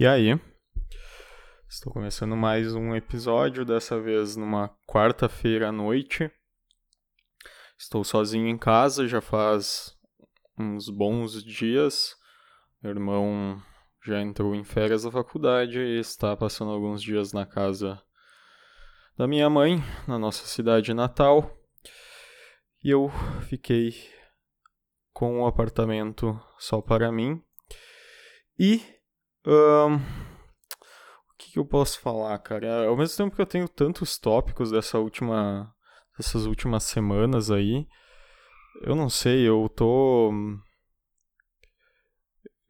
E aí? Estou começando mais um episódio, dessa vez numa quarta-feira à noite. Estou sozinho em casa, já faz uns bons dias. Meu irmão já entrou em férias da faculdade e está passando alguns dias na casa da minha mãe, na nossa cidade natal. E eu fiquei com o apartamento só para mim. E o que, que, eu posso falar, cara? Ao mesmo tempo que eu tenho tantos tópicos dessa última, dessas últimas semanas aí, eu não sei, eu tô.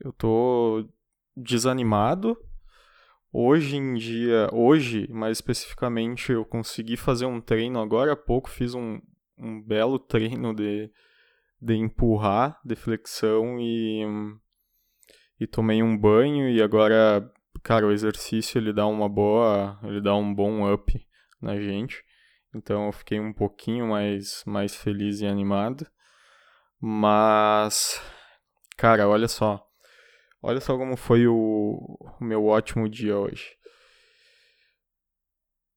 Eu tô desanimado. Hoje em dia, hoje mais especificamente, eu consegui fazer um treino agora há pouco, fiz um, um belo treino de, de empurrar, de flexão e e tomei um banho e agora, cara, o exercício ele dá uma boa, ele dá um bom up na gente. Então eu fiquei um pouquinho mais mais feliz e animado. Mas cara, olha só. Olha só como foi o, o meu ótimo dia hoje.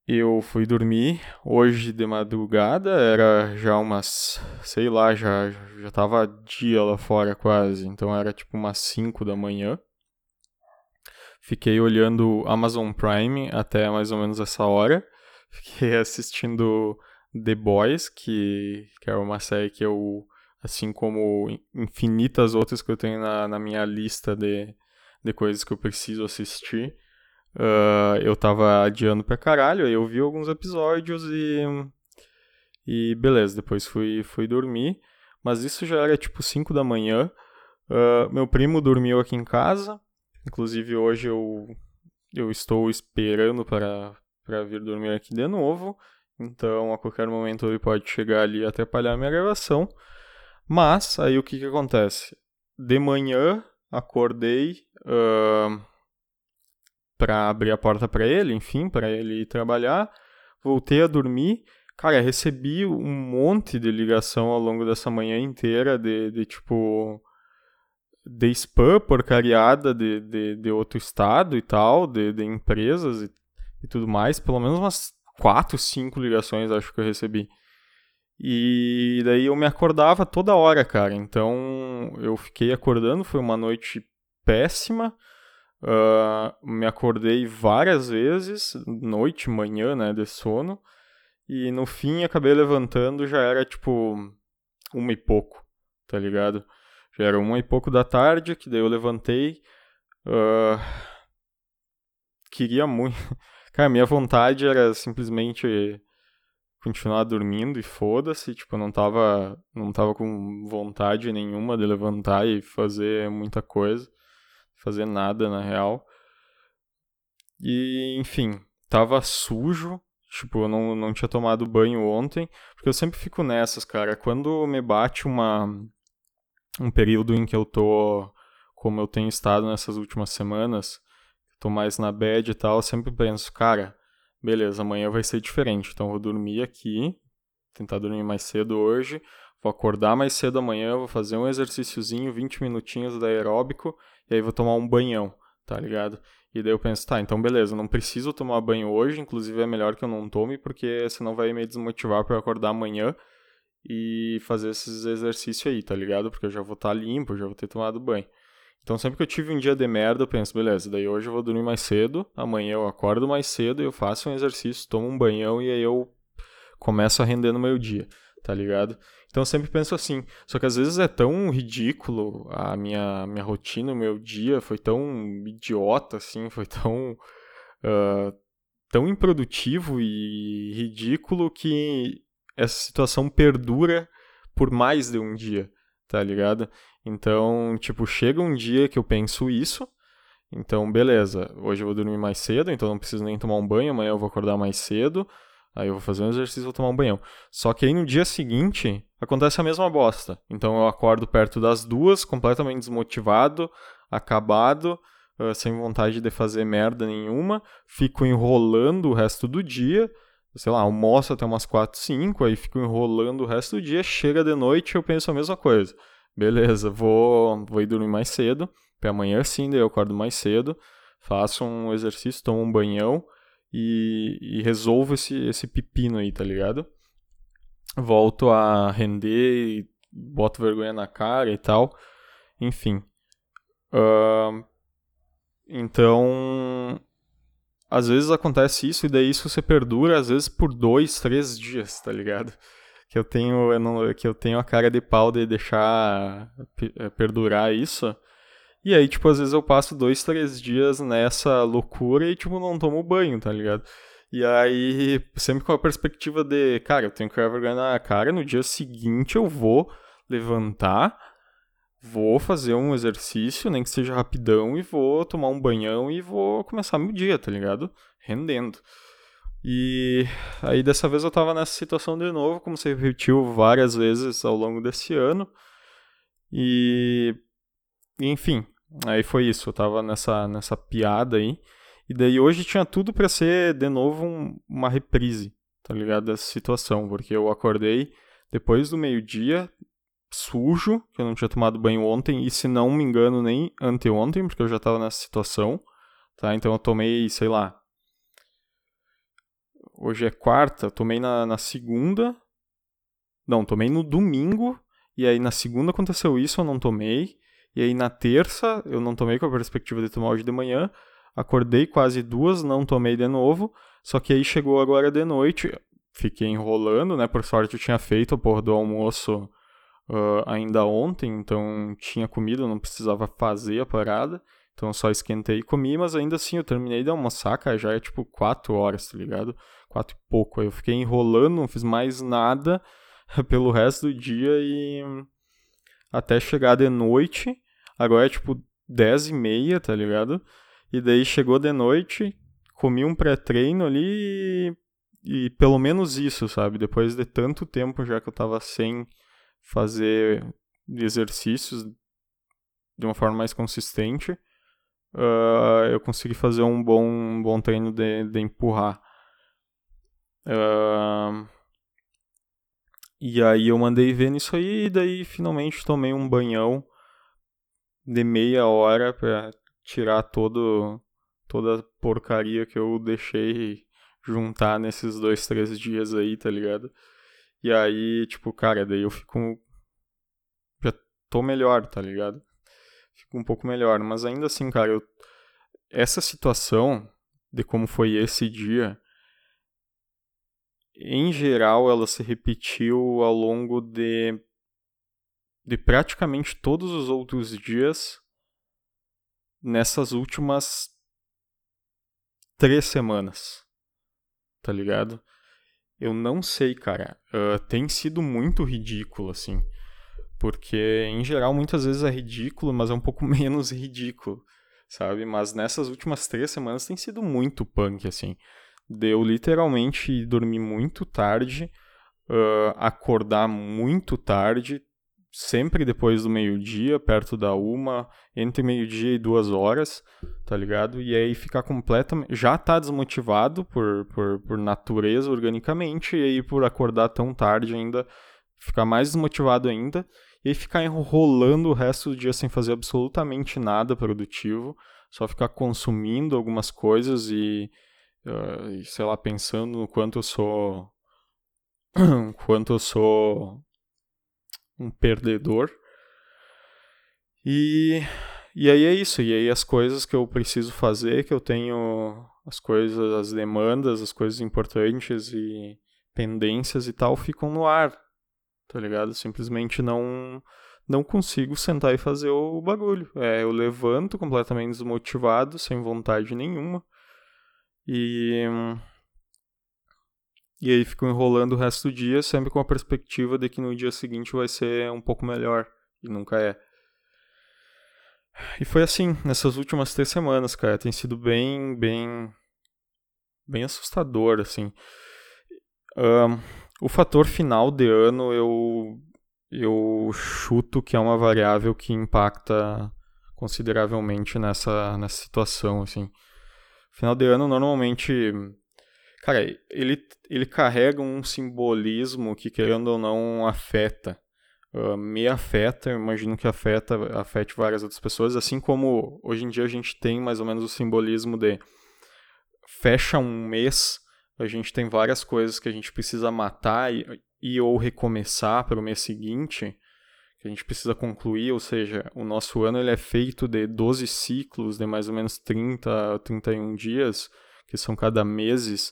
Eu fui dormir hoje de madrugada, era já umas, sei lá, já já tava dia lá fora quase, então era tipo umas 5 da manhã. Fiquei olhando Amazon Prime até mais ou menos essa hora. Fiquei assistindo The Boys, que, que é uma série que eu, assim como infinitas outras que eu tenho na, na minha lista de, de coisas que eu preciso assistir, Uh, eu tava adiando pra caralho, eu vi alguns episódios e. E beleza, depois fui, fui dormir. Mas isso já era tipo 5 da manhã. Uh, meu primo dormiu aqui em casa. Inclusive hoje eu, eu estou esperando para, para vir dormir aqui de novo. Então a qualquer momento ele pode chegar ali e atrapalhar a minha gravação. Mas aí o que, que acontece? De manhã acordei. Uh, para abrir a porta para ele, enfim, para ele ir trabalhar. Voltei a dormir. Cara, recebi um monte de ligação ao longo dessa manhã inteira de, de tipo. de spam porcariada de, de, de outro estado e tal, de, de empresas e, e tudo mais. Pelo menos umas quatro, cinco ligações acho que eu recebi. E daí eu me acordava toda hora, cara. Então eu fiquei acordando, foi uma noite péssima. Uh, me acordei várias vezes, noite, manhã, né, de sono. E no fim acabei levantando, já era tipo uma e pouco, tá ligado? Já era uma e pouco da tarde, que daí eu levantei. Uh, queria muito. Cara, minha vontade era simplesmente continuar dormindo e foda-se, tipo, eu não tava, não tava com vontade nenhuma de levantar e fazer muita coisa fazer nada na real. E, enfim, tava sujo. Tipo, eu não, não tinha tomado banho ontem. Porque eu sempre fico nessas, cara. Quando me bate uma. Um período em que eu tô. Como eu tenho estado nessas últimas semanas. Tô mais na bed e tal. Eu sempre penso, cara, beleza, amanhã vai ser diferente. Então eu vou dormir aqui. Tentar dormir mais cedo hoje. Vou acordar mais cedo amanhã, vou fazer um exercíciozinho, 20 minutinhos da aeróbico, e aí vou tomar um banhão, tá ligado? E daí eu penso, tá, então beleza, não preciso tomar banho hoje, inclusive é melhor que eu não tome, porque senão vai me desmotivar para acordar amanhã e fazer esses exercícios aí, tá ligado? Porque eu já vou estar tá limpo, já vou ter tomado banho. Então sempre que eu tive um dia de merda, eu penso, beleza, daí hoje eu vou dormir mais cedo, amanhã eu acordo mais cedo, eu faço um exercício, tomo um banhão e aí eu começo a render no meu dia, tá ligado? Então eu sempre penso assim. Só que às vezes é tão ridículo a minha, minha rotina, o meu dia foi tão idiota, assim, foi tão. Uh, tão improdutivo e ridículo que essa situação perdura por mais de um dia, tá ligado? Então, tipo, chega um dia que eu penso isso. Então, beleza, hoje eu vou dormir mais cedo, então não preciso nem tomar um banho, amanhã eu vou acordar mais cedo. Aí eu vou fazer um exercício vou tomar um banhão. Só que aí no dia seguinte acontece a mesma bosta. Então eu acordo perto das duas, completamente desmotivado, acabado, uh, sem vontade de fazer merda nenhuma, fico enrolando o resto do dia. Sei lá, almoço até umas 4, 5, aí fico enrolando o resto do dia, chega de noite eu penso a mesma coisa. Beleza, vou, vou ir dormir mais cedo, para amanhã sim, daí eu acordo mais cedo, faço um exercício, tomo um banhão e, e resolvo esse, esse pepino aí, tá ligado? Volto a render, boto vergonha na cara e tal. Enfim. Uh, então, às vezes acontece isso e daí isso você perdura, às vezes por dois, três dias, tá ligado? Que eu tenho, eu não, que eu tenho a cara de pau de deixar eh, perdurar isso. E aí, tipo, às vezes eu passo dois, três dias nessa loucura e, tipo, não tomo banho, tá ligado? E aí, sempre com a perspectiva de, cara, eu tenho que vergonha na cara, no dia seguinte eu vou levantar, vou fazer um exercício, nem que seja rapidão, e vou tomar um banhão e vou começar meu dia, tá ligado? Rendendo. E aí dessa vez eu tava nessa situação de novo, como se repetiu várias vezes ao longo desse ano. E enfim, aí foi isso, eu tava nessa nessa piada aí. E daí hoje tinha tudo para ser de novo um, uma reprise, tá ligado? Dessa situação, porque eu acordei depois do meio-dia, sujo, que eu não tinha tomado banho ontem, e se não me engano, nem anteontem, porque eu já tava nessa situação, tá? Então eu tomei, sei lá. Hoje é quarta, eu tomei na, na segunda. Não, tomei no domingo, e aí na segunda aconteceu isso, eu não tomei. E aí na terça, eu não tomei com a perspectiva de tomar hoje de manhã. Acordei quase duas, não tomei de novo. Só que aí chegou agora de noite, fiquei enrolando, né? Por sorte eu tinha feito a porra do almoço uh, ainda ontem, então tinha comida, não precisava fazer a parada. Então só esquentei e comi, mas ainda assim eu terminei de almoçar, cara, já é tipo 4 horas, tá ligado? 4 e pouco. Aí eu fiquei enrolando, não fiz mais nada pelo resto do dia e até chegar de noite. Agora é tipo 10 e meia, tá ligado? E daí chegou de noite, comi um pré-treino ali e, e pelo menos isso, sabe? Depois de tanto tempo já que eu tava sem fazer exercícios de uma forma mais consistente, uh, eu consegui fazer um bom, um bom treino de, de empurrar. Uh, e aí eu mandei ver nisso aí, e daí finalmente tomei um banhão de meia hora pra tirar todo, toda a porcaria que eu deixei juntar nesses dois, três dias aí, tá ligado? E aí, tipo, cara, daí eu fico. Já tô melhor, tá ligado? Fico um pouco melhor. Mas ainda assim, cara, eu... essa situação de como foi esse dia, em geral, ela se repetiu ao longo de. de praticamente todos os outros dias nessas últimas três semanas. Tá ligado? Eu não sei, cara. Uh, tem sido muito ridículo, assim. Porque, em geral, muitas vezes é ridículo, mas é um pouco menos ridículo, sabe? Mas nessas últimas três semanas tem sido muito punk, assim. Deu literalmente dormir muito tarde, uh, acordar muito tarde, sempre depois do meio-dia, perto da uma, entre meio-dia e duas horas, tá ligado? E aí ficar completamente. Já tá desmotivado por, por, por natureza, organicamente, e aí por acordar tão tarde ainda, ficar mais desmotivado ainda, e aí ficar enrolando o resto do dia sem fazer absolutamente nada produtivo, só ficar consumindo algumas coisas e, uh, sei lá, pensando no quanto eu sou. quanto eu sou um perdedor. E, e aí é isso. E aí as coisas que eu preciso fazer, que eu tenho as coisas, as demandas, as coisas importantes e pendências e tal, ficam no ar. Tá ligado? Simplesmente não não consigo sentar e fazer o bagulho. É, eu levanto completamente desmotivado, sem vontade nenhuma. E e aí ficam enrolando o resto do dia, sempre com a perspectiva de que no dia seguinte vai ser um pouco melhor. E nunca é. E foi assim, nessas últimas três semanas, cara. Tem sido bem, bem. bem assustador, assim. Um, o fator final de ano eu. eu chuto que é uma variável que impacta consideravelmente nessa, nessa situação, assim. Final de ano, normalmente Cara, ele, ele carrega um simbolismo que, querendo ou não, afeta. Uh, me afeta, imagino que afeta, afete várias outras pessoas, assim como hoje em dia a gente tem mais ou menos o simbolismo de fecha um mês, a gente tem várias coisas que a gente precisa matar e, e ou recomeçar para o mês seguinte, que a gente precisa concluir, ou seja, o nosso ano ele é feito de 12 ciclos de mais ou menos 30 a 31 dias, que são cada meses.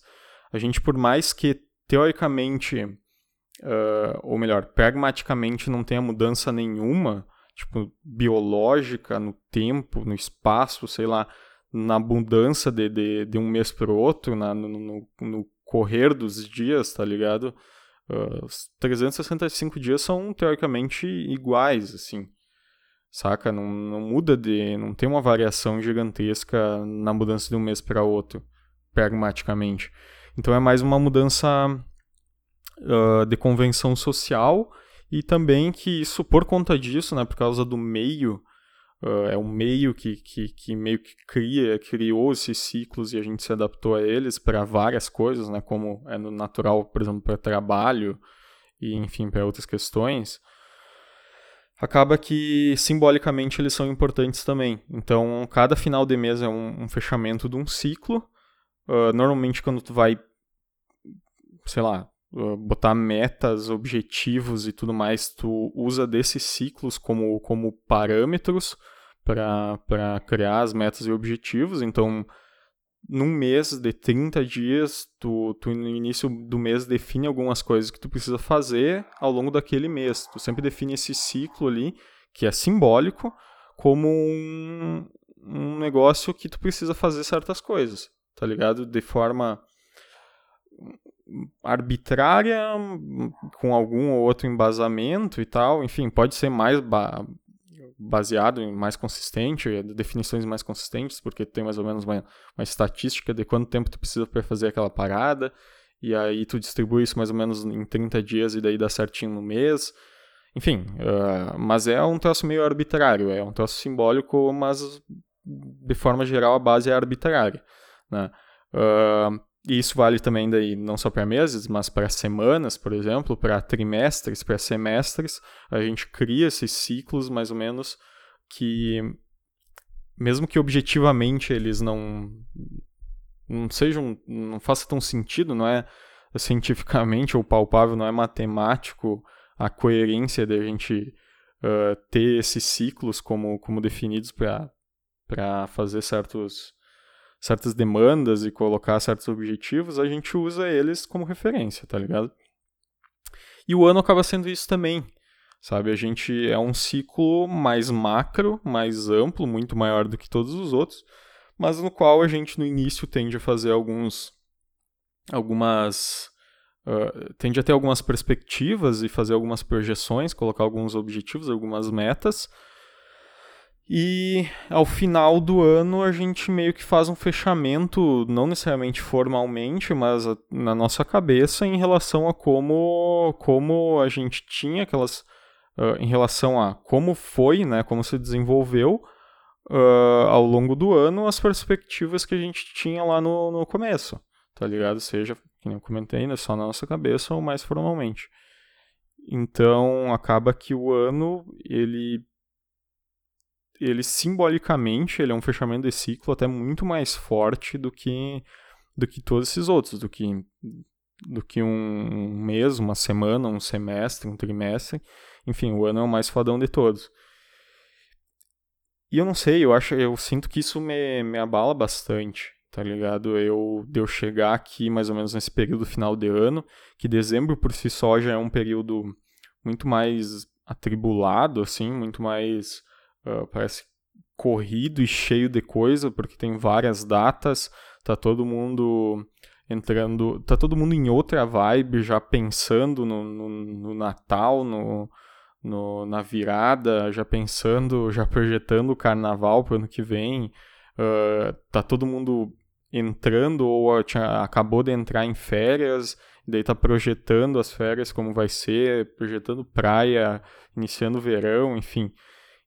A gente, por mais que teoricamente, uh, ou melhor, pragmaticamente não tenha mudança nenhuma, tipo, biológica no tempo, no espaço, sei lá, na mudança de, de, de um mês para o outro, na, no, no, no, correr dos dias, tá ligado? Uh, os 365 dias são teoricamente iguais, assim, saca? Não, não muda de. não tem uma variação gigantesca na mudança de um mês para outro, pragmaticamente. Então é mais uma mudança uh, de convenção social e também que isso, por conta disso, né, por causa do meio Uh, é um meio que, que, que, meio que cria, criou esses ciclos e a gente se adaptou a eles para várias coisas, né, como é no natural, por exemplo, para trabalho e, enfim, para outras questões, acaba que simbolicamente eles são importantes também. Então, cada final de mês é um, um fechamento de um ciclo. Uh, normalmente, quando tu vai, sei lá, botar metas, objetivos e tudo mais, tu usa desses ciclos como, como parâmetros para criar as metas e objetivos. Então, num mês de 30 dias, tu, tu no início do mês define algumas coisas que tu precisa fazer ao longo daquele mês. Tu sempre define esse ciclo ali, que é simbólico, como um, um negócio que tu precisa fazer certas coisas, tá ligado? De forma arbitrária, com algum ou outro embasamento e tal. Enfim, pode ser mais ba baseado em mais consistente, definições mais consistentes, porque tem mais ou menos uma, uma estatística de quanto tempo tu precisa para fazer aquela parada, e aí tu distribui isso mais ou menos em 30 dias e daí dá certinho no mês. Enfim, uh, mas é um troço meio arbitrário, é um troço simbólico, mas de forma geral a base é arbitrária. Né? Uh, e isso vale também daí não só para meses, mas para semanas, por exemplo, para trimestres, para semestres. A gente cria esses ciclos mais ou menos que mesmo que objetivamente eles não não sejam não faça tão sentido, não é cientificamente ou palpável, não é matemático a coerência de a gente uh, ter esses ciclos como como definidos para para fazer certos certas demandas e colocar certos objetivos, a gente usa eles como referência, tá ligado? E o ano acaba sendo isso também, sabe? A gente é um ciclo mais macro, mais amplo, muito maior do que todos os outros, mas no qual a gente no início tende a fazer alguns algumas uh, tende a ter algumas perspectivas e fazer algumas projeções, colocar alguns objetivos, algumas metas, e ao final do ano a gente meio que faz um fechamento, não necessariamente formalmente, mas na nossa cabeça em relação a como, como a gente tinha aquelas. Uh, em relação a como foi, né, como se desenvolveu uh, ao longo do ano as perspectivas que a gente tinha lá no, no começo, tá ligado? Seja, como eu comentei, né, só na nossa cabeça ou mais formalmente. Então acaba que o ano ele ele simbolicamente ele é um fechamento de ciclo até muito mais forte do que do que todos esses outros, do que do que um mês, uma semana, um semestre, um trimestre. Enfim, o ano é o mais fodão de todos. E eu não sei, eu acho, eu sinto que isso me, me abala bastante, tá ligado? Eu de eu chegar aqui mais ou menos nesse período final de ano, que dezembro por si só já é um período muito mais atribulado assim, muito mais Uh, parece corrido e cheio de coisa, porque tem várias datas, tá todo mundo entrando, tá todo mundo em outra vibe, já pensando no, no, no Natal, no, no, na virada, já pensando, já projetando o carnaval pro ano que vem, uh, tá todo mundo entrando ou tinha, acabou de entrar em férias, daí tá projetando as férias como vai ser, projetando praia, iniciando verão, enfim.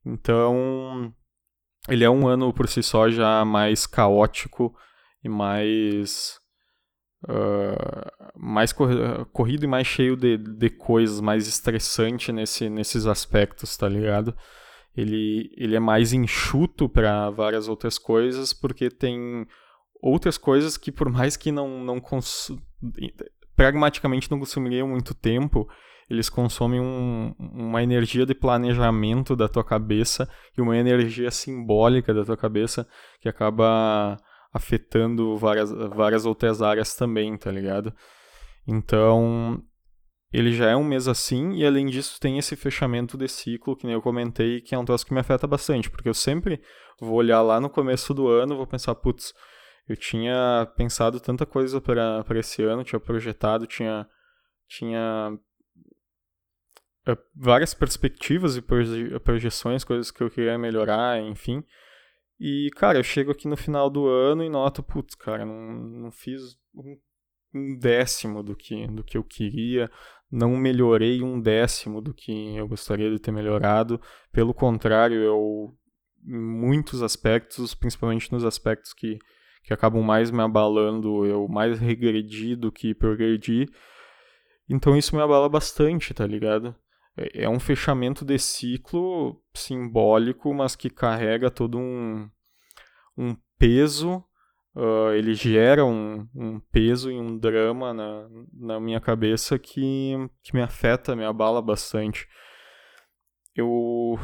Então, ele é um ano por si só já mais caótico e mais uh, mais corrido e mais cheio de, de coisas, mais estressante nesse, nesses aspectos, tá ligado? Ele, ele é mais enxuto para várias outras coisas, porque tem outras coisas que, por mais que não, não pragmaticamente não consumiriam muito tempo, eles consomem um, uma energia de planejamento da tua cabeça e uma energia simbólica da tua cabeça que acaba afetando várias, várias outras áreas também, tá ligado? Então, ele já é um mês assim, e além disso tem esse fechamento de ciclo, que nem eu comentei, que é um troço que me afeta bastante, porque eu sempre vou olhar lá no começo do ano, vou pensar, putz, eu tinha pensado tanta coisa para esse ano, tinha projetado, tinha, tinha várias perspectivas e proje projeções, coisas que eu queria melhorar, enfim. E, cara, eu chego aqui no final do ano e noto, putz, cara, não, não fiz um, um décimo do que, do que eu queria, não melhorei um décimo do que eu gostaria de ter melhorado. Pelo contrário, eu, em muitos aspectos, principalmente nos aspectos que, que acabam mais me abalando, eu mais regredi do que progredi. Então isso me abala bastante, tá ligado? É, é um fechamento de ciclo simbólico, mas que carrega todo um, um peso, uh, ele gera um, um, peso e um drama na, na minha cabeça que, que me afeta, me abala bastante. Eu,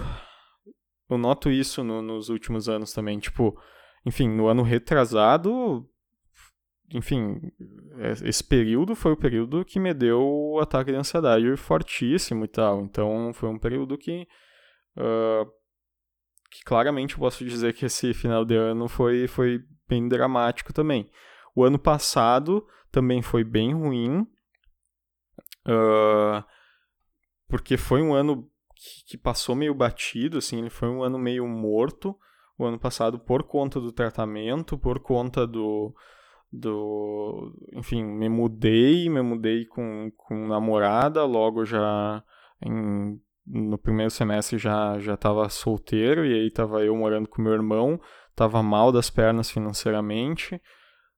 eu noto isso no, nos últimos anos também, tipo, enfim, no ano retrasado enfim, é, esse período foi o período que me deu o ataque de ansiedade fortíssimo e tal. Então, foi um período que, uh, que claramente posso dizer que esse final de ano foi, foi bem dramático também. O ano passado também foi bem ruim, uh, porque foi um ano que, que passou meio batido, assim, ele foi um ano meio morto. O ano passado, por conta do tratamento, por conta do, do enfim me mudei me mudei com, com namorada logo já em, no primeiro semestre já já estava solteiro e aí estava eu morando com meu irmão estava mal das pernas financeiramente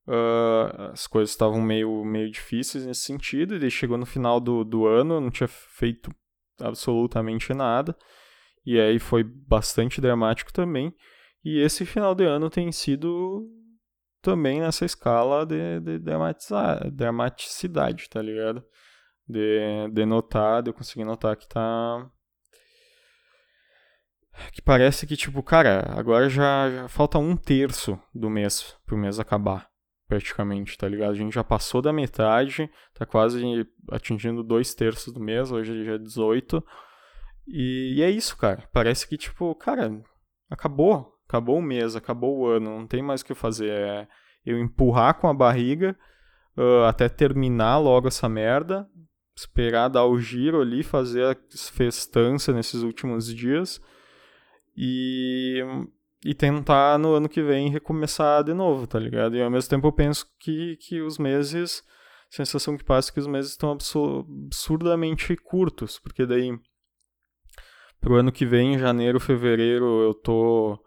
uh, as coisas estavam meio meio difíceis nesse sentido e chegou no final do, do ano não tinha feito absolutamente nada e aí foi bastante dramático também e esse final de ano tem sido também nessa escala de, de dramaticidade, tá ligado? De, de notar, de eu conseguir notar que tá. Que parece que, tipo, cara, agora já, já falta um terço do mês pro mês acabar, praticamente, tá ligado? A gente já passou da metade, tá quase atingindo dois terços do mês, hoje já é 18. E, e é isso, cara. Parece que, tipo, cara, acabou, acabou o mês, acabou o ano, não tem mais o que fazer. É eu empurrar com a barriga uh, até terminar logo essa merda, esperar dar o giro ali, fazer a festança nesses últimos dias e, e tentar no ano que vem recomeçar de novo, tá ligado? E ao mesmo tempo eu penso que, que os meses, sensação que passa é que os meses estão absurdamente curtos, porque daí pro ano que vem, janeiro, fevereiro, eu tô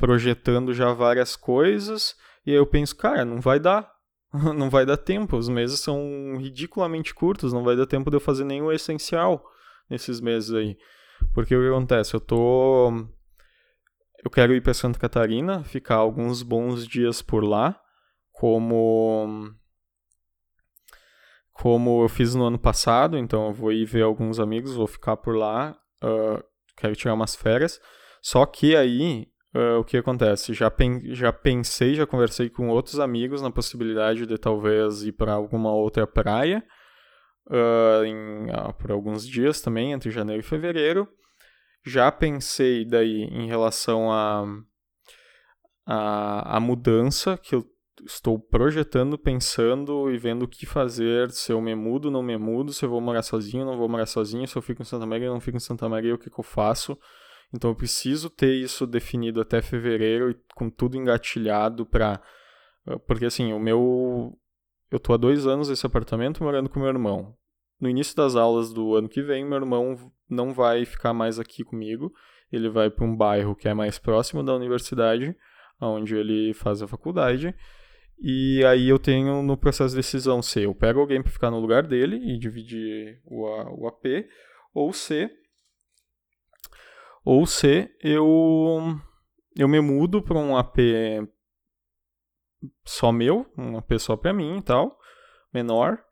projetando já várias coisas. E aí eu penso, cara, não vai dar. não vai dar tempo. Os meses são ridiculamente curtos, não vai dar tempo de eu fazer nenhum essencial nesses meses aí. Porque o que acontece? Eu tô. Eu quero ir para Santa Catarina, ficar alguns bons dias por lá, como. Como eu fiz no ano passado, então eu vou ir ver alguns amigos, vou ficar por lá, uh, quero tirar umas férias. Só que aí uh, o que acontece? Já, pen já pensei, já conversei com outros amigos na possibilidade de talvez ir para alguma outra praia uh, em, uh, por alguns dias também, entre janeiro e fevereiro. Já pensei daí em relação a, a, a mudança que eu estou projetando, pensando e vendo o que fazer, se eu me mudo, não me mudo, se eu vou morar sozinho, não vou morar sozinho, se eu fico em Santa Maria, não fico em Santa Maria, o que, que eu faço. Então eu preciso ter isso definido até fevereiro e com tudo engatilhado para ah, porque assim, o meu eu tô há dois anos nesse apartamento morando com meu irmão. No início das aulas do ano que vem, meu irmão não vai ficar mais aqui comigo. Ele vai para um bairro que é mais próximo da universidade, onde ele faz a faculdade. E aí eu tenho no processo de decisão se eu pego alguém para ficar no lugar dele e dividir o, o AP, ou se ou se eu eu me mudo para um AP só meu, um AP só para mim e tal, menor,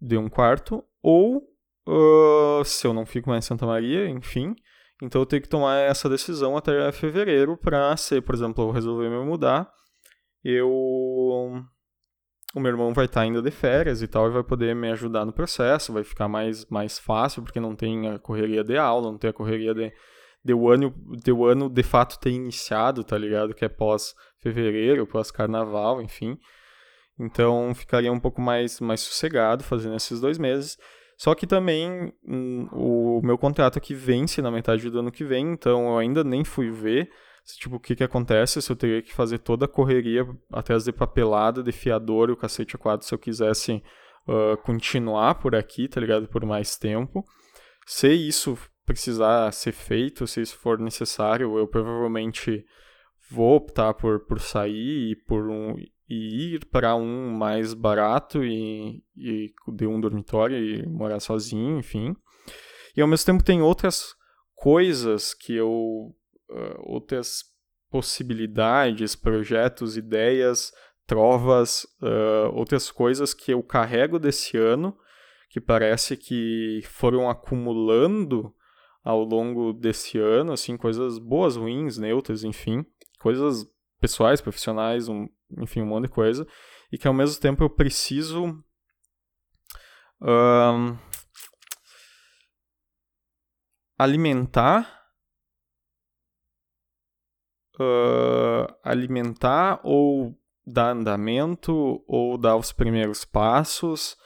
de um quarto, ou uh, se eu não fico mais em Santa Maria, enfim, então eu tenho que tomar essa decisão até fevereiro para ser, por exemplo, eu resolver me mudar, eu o meu irmão vai estar tá ainda de férias e tal e vai poder me ajudar no processo, vai ficar mais mais fácil porque não tem a correria de aula, não tem a correria de de o ano de o ano de fato ter iniciado, tá ligado? Que é pós fevereiro, pós carnaval, enfim. Então ficaria um pouco mais mais sossegado fazendo esses dois meses. Só que também hum, o meu contrato aqui vence na metade do ano que vem, então eu ainda nem fui ver se, tipo, o que que acontece, se eu teria que fazer toda a correria até as de papelada, de fiador e o cacete a quadro se eu quisesse uh, continuar por aqui, tá ligado? Por mais tempo. Se isso precisar ser feito, se isso for necessário, eu provavelmente vou optar por, por sair e por um e ir para um mais barato e, e de um dormitório e morar sozinho, enfim. E ao mesmo tempo tem outras coisas que eu uh, outras possibilidades, projetos, ideias, trovas, uh, outras coisas que eu carrego desse ano que parece que foram acumulando ao longo desse ano, assim, coisas boas, ruins, neutras, enfim, coisas pessoais, profissionais, um, enfim, um monte de coisa, e que ao mesmo tempo eu preciso um, alimentar uh, alimentar ou dar andamento ou dar os primeiros passos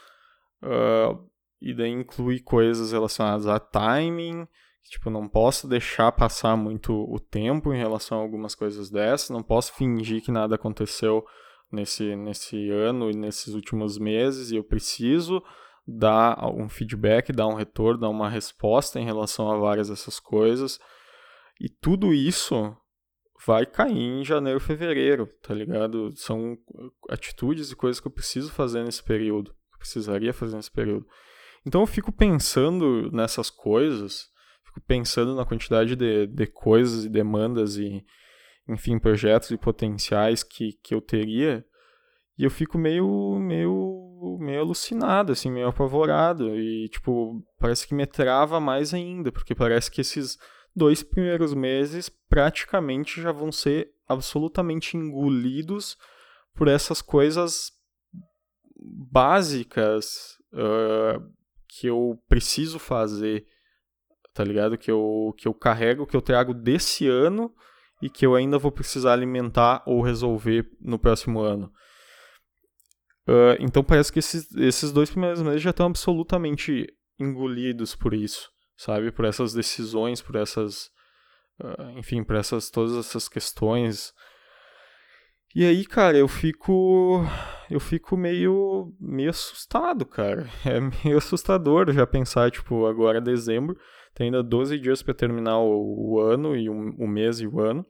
uh, e daí incluir coisas relacionadas a timing Tipo, não posso deixar passar muito o tempo em relação a algumas coisas dessas, não posso fingir que nada aconteceu nesse, nesse ano e nesses últimos meses e eu preciso dar um feedback, dar um retorno, dar uma resposta em relação a várias dessas coisas. E tudo isso vai cair em janeiro, fevereiro, tá ligado? São atitudes e coisas que eu preciso fazer nesse período, que eu precisaria fazer nesse período. Então eu fico pensando nessas coisas fico pensando na quantidade de, de coisas e demandas e, enfim, projetos e potenciais que, que eu teria. E eu fico meio, meio, meio alucinado, assim, meio apavorado. E, tipo, parece que me trava mais ainda, porque parece que esses dois primeiros meses praticamente já vão ser absolutamente engolidos por essas coisas básicas uh, que eu preciso fazer tá ligado? Que eu, que eu carrego, que eu trago desse ano e que eu ainda vou precisar alimentar ou resolver no próximo ano. Uh, então parece que esses, esses dois primeiros meses já estão absolutamente engolidos por isso, sabe? Por essas decisões, por essas. Uh, enfim, por essas, todas essas questões. E aí, cara, eu fico. Eu fico meio. meio assustado, cara. É meio assustador já pensar, tipo, agora é dezembro tem ainda 12 dias para terminar o, o, ano e o, mês e o ano.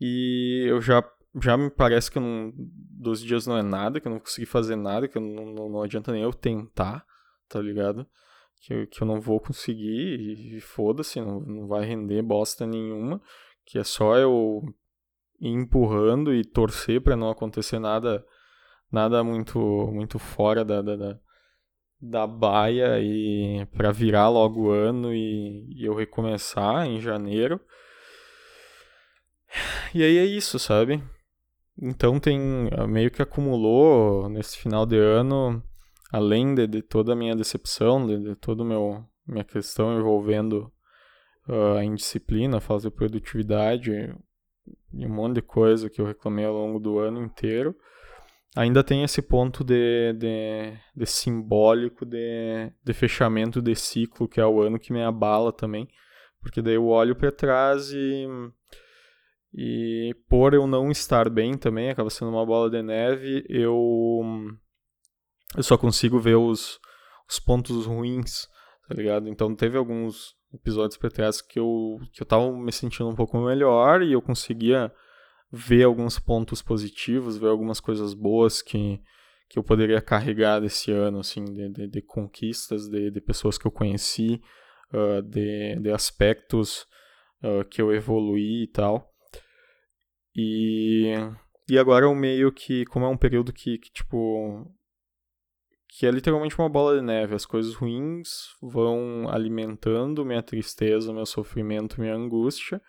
E eu já já me parece que não, 12 dias não é nada, que eu não consegui fazer nada, que não, não, não adianta nem eu tentar, tá ligado? Que, que eu não vou conseguir e, e foda-se, não, não vai render bosta nenhuma, que é só eu ir empurrando e torcer para não acontecer nada nada muito muito fora da, da, da, da baia e para virar logo o ano e, e, eu recomeçar em janeiro. E aí é isso, sabe? Então tem meio que acumulou nesse final de ano, além de, de toda a minha decepção, de, de toda a minha questão envolvendo uh, a indisciplina, falta de produtividade e um monte de coisa que eu reclamei ao longo do ano inteiro ainda tem esse ponto de, de, de simbólico de, de fechamento de ciclo, que é o ano que me abala também. Porque daí eu olho para trás e. E por eu não estar bem também, acaba sendo uma bola de neve, eu. Eu só consigo ver os, os pontos ruins, tá ligado? Então teve alguns episódios para trás que eu, que eu tava me sentindo um pouco melhor e eu conseguia ver alguns pontos positivos, ver algumas coisas boas que, que eu poderia carregar desse ano, assim, de, de, de conquistas, de, de pessoas que eu conheci, uh, de, de aspectos uh, que eu evoluí e tal. E, e agora o meio que, como é um período que, que, tipo, que é literalmente uma bola de neve, as coisas ruins vão alimentando minha tristeza, meu sofrimento, minha angústia,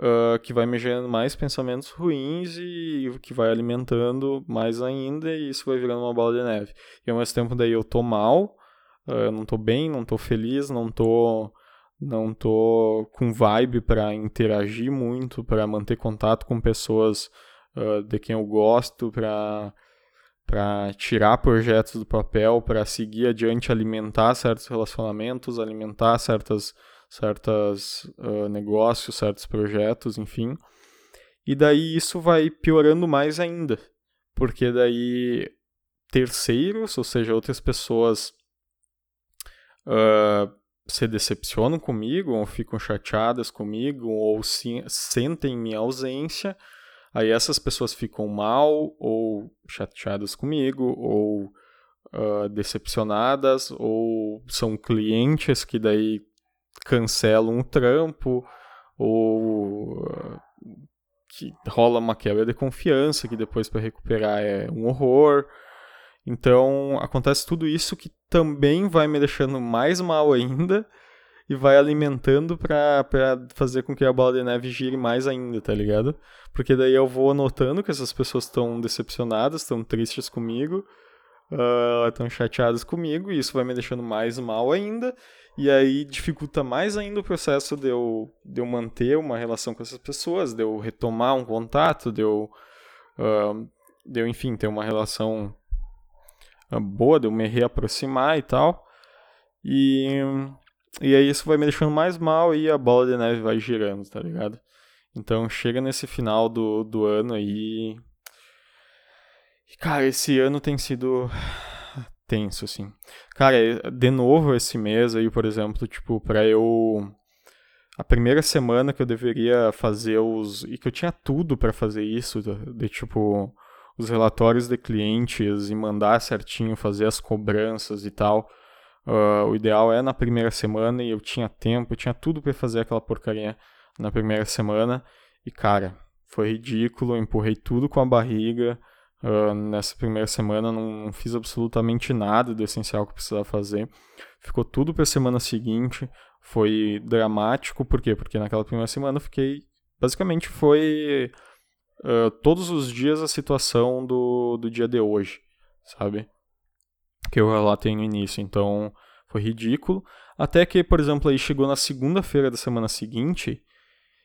uh, que vai me gerando mais pensamentos ruins e que vai alimentando mais ainda, e isso vai virando uma bola de neve. E ao mesmo tempo daí eu tô mal, uh, não tô bem, não tô feliz, não tô não tô com vibe para interagir muito, para manter contato com pessoas uh, de quem eu gosto, para para tirar projetos do papel, para seguir adiante, alimentar certos relacionamentos, alimentar certas certos uh, negócios, certos projetos, enfim. E daí isso vai piorando mais ainda, porque daí terceiros, ou seja, outras pessoas uh, se decepcionam comigo, ou ficam chateadas comigo, ou se, sentem minha ausência, aí essas pessoas ficam mal, ou chateadas comigo, ou uh, decepcionadas, ou são clientes que daí cancelam o trampo, ou que rola uma quebra de confiança, que depois para recuperar é um horror. Então acontece tudo isso que também vai me deixando mais mal ainda e vai alimentando pra fazer com que a bola de neve gire mais ainda, tá ligado? Porque daí eu vou notando que essas pessoas estão decepcionadas, estão tristes comigo, estão uh, chateadas comigo, e isso vai me deixando mais mal ainda, e aí dificulta mais ainda o processo de eu, de eu manter uma relação com essas pessoas, de eu retomar um contato, de eu, uh, de eu enfim, ter uma relação boa, de eu me reaproximar e tal. E, e aí isso vai me deixando mais mal e a bola de neve vai girando, tá ligado? Então chega nesse final do, do ano aí. E, cara, esse ano tem sido tenso, assim. Cara, de novo esse mês aí, por exemplo, tipo, pra eu. A primeira semana que eu deveria fazer os. E que eu tinha tudo para fazer isso, de, tipo os relatórios de clientes e mandar certinho, fazer as cobranças e tal. Uh, o ideal é na primeira semana e eu tinha tempo, eu tinha tudo para fazer aquela porcaria na primeira semana. E cara, foi ridículo, eu empurrei tudo com a barriga. Uh, nessa primeira semana não, fiz absolutamente nada do essencial que eu precisava fazer. Ficou tudo para a semana seguinte. Foi dramático, por quê? Porque naquela primeira semana eu fiquei. Basicamente foi uh, todos os dias a situação do, do dia de hoje, sabe? Que eu relatei no início. Então, foi ridículo. Até que, por exemplo, aí chegou na segunda-feira da semana seguinte.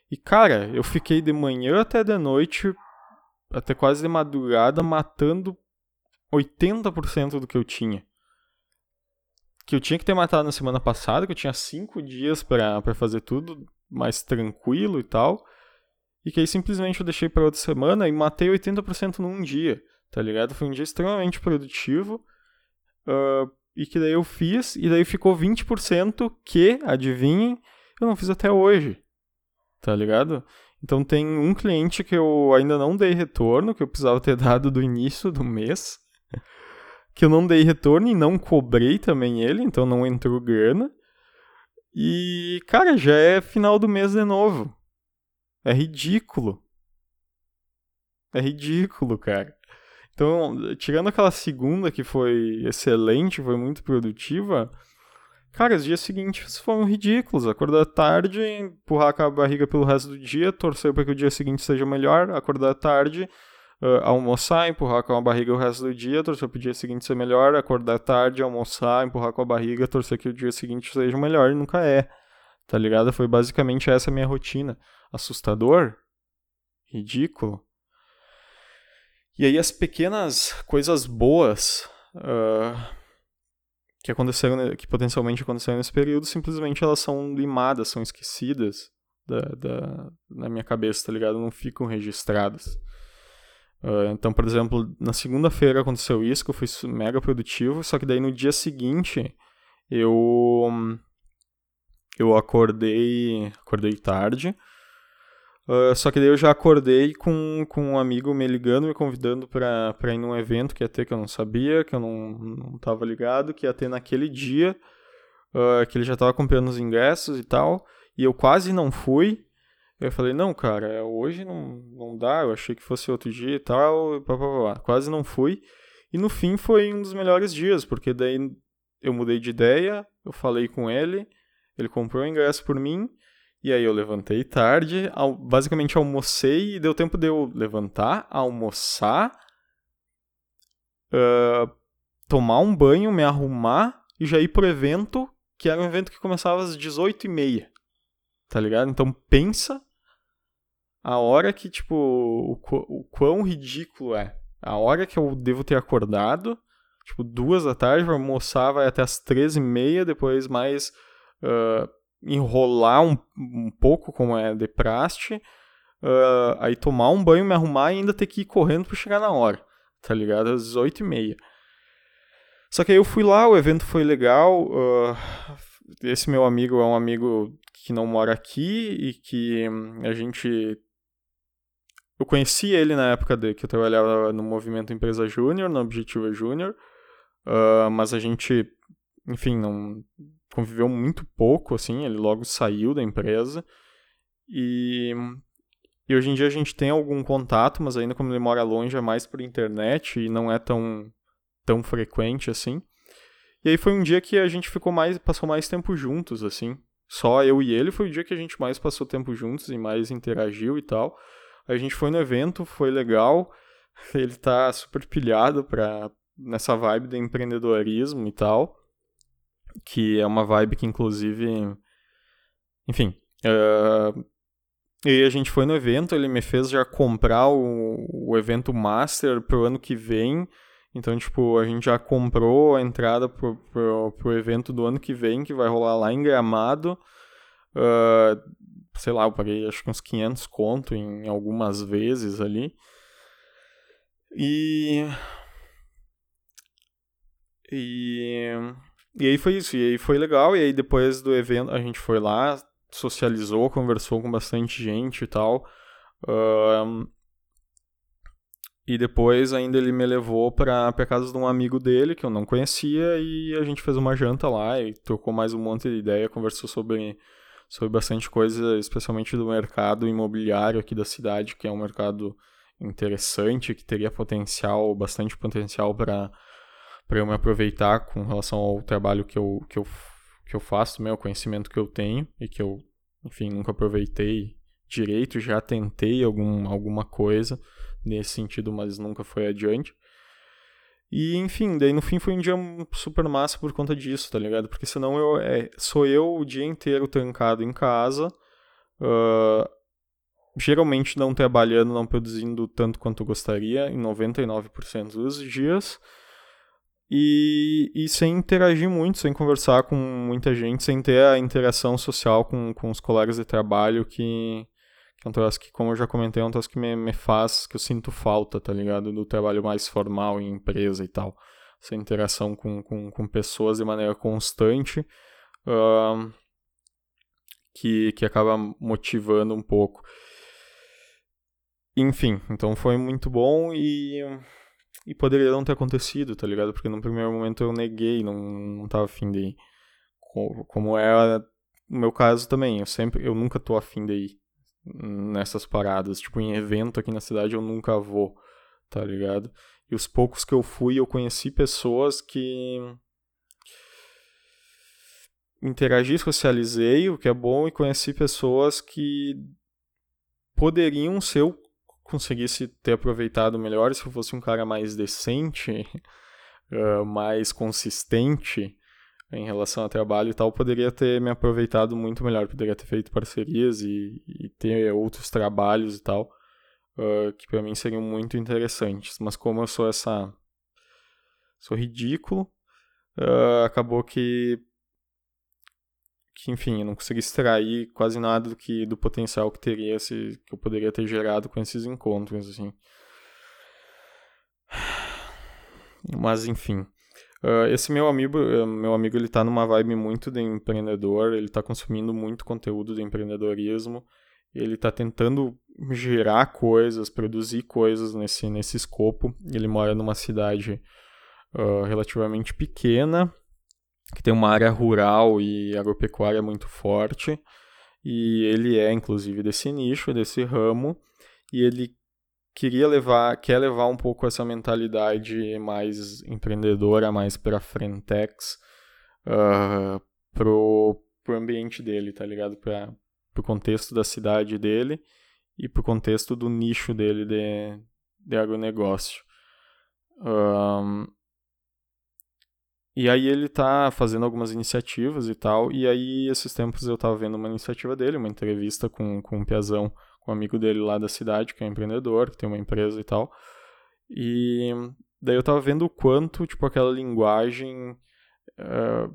E, cara, eu fiquei de manhã até de noite, até quase de madrugada, matando 80% do que eu tinha. Que eu tinha que ter matado na semana passada, que eu tinha 5 dias para fazer tudo mais tranquilo e tal e que aí simplesmente eu deixei para outra semana e matei 80% num dia, tá ligado? Foi um dia extremamente produtivo uh, e que daí eu fiz e daí ficou 20% que, adivinhem, eu não fiz até hoje, tá ligado? Então tem um cliente que eu ainda não dei retorno, que eu precisava ter dado do início do mês, que eu não dei retorno e não cobrei também ele, então não entrou grana. E, cara, já é final do mês de novo. É ridículo. É ridículo, cara. Então, tirando aquela segunda que foi excelente, foi muito produtiva, cara, os dias seguintes foram ridículos. Acordar tarde, empurrar com a barriga pelo resto do dia, torcer para que o dia seguinte seja melhor, acordar tarde, uh, almoçar, empurrar com a barriga o resto do dia, torcer para o dia seguinte ser melhor, acordar tarde, almoçar, empurrar com a barriga, torcer que o dia seguinte seja melhor, e nunca é. Tá ligado? Foi basicamente essa a minha rotina assustador, ridículo. E aí as pequenas coisas boas uh, que aconteceram, que potencialmente aconteceram nesse período, simplesmente elas são limadas, são esquecidas da, da, na minha cabeça, tá ligado? Não ficam registradas. Uh, então, por exemplo, na segunda-feira aconteceu isso, que eu fui mega produtivo, só que daí no dia seguinte eu eu acordei, acordei tarde, Uh, só que daí eu já acordei com, com um amigo me ligando, me convidando pra ir num evento que ia ter que eu não sabia, que eu não, não tava ligado, que ia ter naquele dia, uh, que ele já tava comprando os ingressos e tal, e eu quase não fui. Eu falei, não, cara, hoje não, não dá, eu achei que fosse outro dia e tal, pá, pá, pá. quase não fui. E no fim foi um dos melhores dias, porque daí eu mudei de ideia, eu falei com ele, ele comprou o ingresso por mim, e aí eu levantei tarde, basicamente almocei e deu tempo de eu levantar, almoçar, uh, tomar um banho, me arrumar e já ir pro evento, que era um evento que começava às 18h30. Tá ligado? Então pensa a hora que, tipo, o, o quão ridículo é. A hora que eu devo ter acordado, tipo, duas da tarde, almoçar vai até as 13h30, depois mais. Uh, enrolar um, um pouco, como é de praste, uh, aí tomar um banho, me arrumar e ainda ter que ir correndo para chegar na hora, tá ligado? Às 18 e meia. Só que aí eu fui lá, o evento foi legal, uh, esse meu amigo é um amigo que não mora aqui e que a gente... Eu conheci ele na época de que eu trabalhava no movimento Empresa Júnior, no Objetiva Júnior, uh, mas a gente, enfim, não conviveu muito pouco, assim, ele logo saiu da empresa. E, e hoje em dia a gente tem algum contato, mas ainda como ele mora longe é mais por internet e não é tão, tão frequente assim. E aí foi um dia que a gente ficou mais, passou mais tempo juntos, assim. Só eu e ele foi o dia que a gente mais passou tempo juntos e mais interagiu e tal. A gente foi no evento, foi legal. Ele tá super pilhado pra, nessa vibe de empreendedorismo e tal que é uma vibe que, inclusive. Enfim. Uh, e a gente foi no evento, ele me fez já comprar o, o evento Master pro ano que vem. Então, tipo, a gente já comprou a entrada pro, pro, pro evento do ano que vem, que vai rolar lá em Gramado. Uh, sei lá, eu paguei acho que uns 500 conto em algumas vezes ali. E. E. E aí foi isso, e aí foi legal, e aí depois do evento a gente foi lá, socializou, conversou com bastante gente e tal. Um, e depois ainda ele me levou pra, pra casa de um amigo dele que eu não conhecia e a gente fez uma janta lá e trocou mais um monte de ideia, conversou sobre, sobre bastante coisa, especialmente do mercado imobiliário aqui da cidade, que é um mercado interessante, que teria potencial, bastante potencial para para eu me aproveitar com relação ao trabalho que eu, que eu, que eu faço, meu, o conhecimento que eu tenho e que eu, enfim, nunca aproveitei direito, já tentei algum, alguma coisa nesse sentido, mas nunca foi adiante. E, enfim, daí no fim foi um dia super massa por conta disso, tá ligado? Porque senão eu, é, sou eu o dia inteiro trancado em casa, uh, geralmente não trabalhando, não produzindo tanto quanto gostaria, em 99% dos dias, e, e sem interagir muito, sem conversar com muita gente, sem ter a interação social com, com os colegas de trabalho que, que é um troço que, como eu já comentei, é um troço que me, me faz, que eu sinto falta, tá ligado? Do trabalho mais formal em empresa e tal. Essa interação com, com, com pessoas de maneira constante, uh, que, que acaba motivando um pouco. Enfim, então foi muito bom e e poderia não ter acontecido, tá ligado? Porque no primeiro momento eu neguei, não, não tava afim de ir. Como é no meu caso também, eu sempre, eu nunca tô afim de ir nessas paradas. Tipo, em evento aqui na cidade eu nunca vou, tá ligado? E os poucos que eu fui, eu conheci pessoas que interagi, socializei, o que é bom, e conheci pessoas que poderiam ser o conseguisse ter aproveitado melhor, se eu fosse um cara mais decente, uh, mais consistente em relação ao trabalho e tal, poderia ter me aproveitado muito melhor, poderia ter feito parcerias e, e ter outros trabalhos e tal, uh, que para mim seriam muito interessantes. Mas como eu sou essa. sou ridículo, uh, acabou que que enfim, eu não consegui extrair quase nada do que do potencial que teria se que eu poderia ter gerado com esses encontros assim. Mas enfim, uh, esse meu amigo, uh, meu amigo ele tá numa vibe muito de empreendedor, ele tá consumindo muito conteúdo de empreendedorismo ele está tentando gerar coisas, produzir coisas nesse, nesse escopo. Ele mora numa cidade uh, relativamente pequena, que tem uma área rural e agropecuária muito forte, e ele é inclusive desse nicho, desse ramo, e ele queria levar, quer levar um pouco essa mentalidade mais empreendedora, mais para frentex, uh, pro, pro ambiente dele, tá ligado? Para pro contexto da cidade dele e pro contexto do nicho dele de, de agronegócio. Um, e aí ele tá fazendo algumas iniciativas e tal, e aí esses tempos eu tava vendo uma iniciativa dele, uma entrevista com, com um Piazão, com um amigo dele lá da cidade, que é empreendedor, que tem uma empresa e tal. E daí eu tava vendo o quanto, tipo, aquela linguagem... Uh,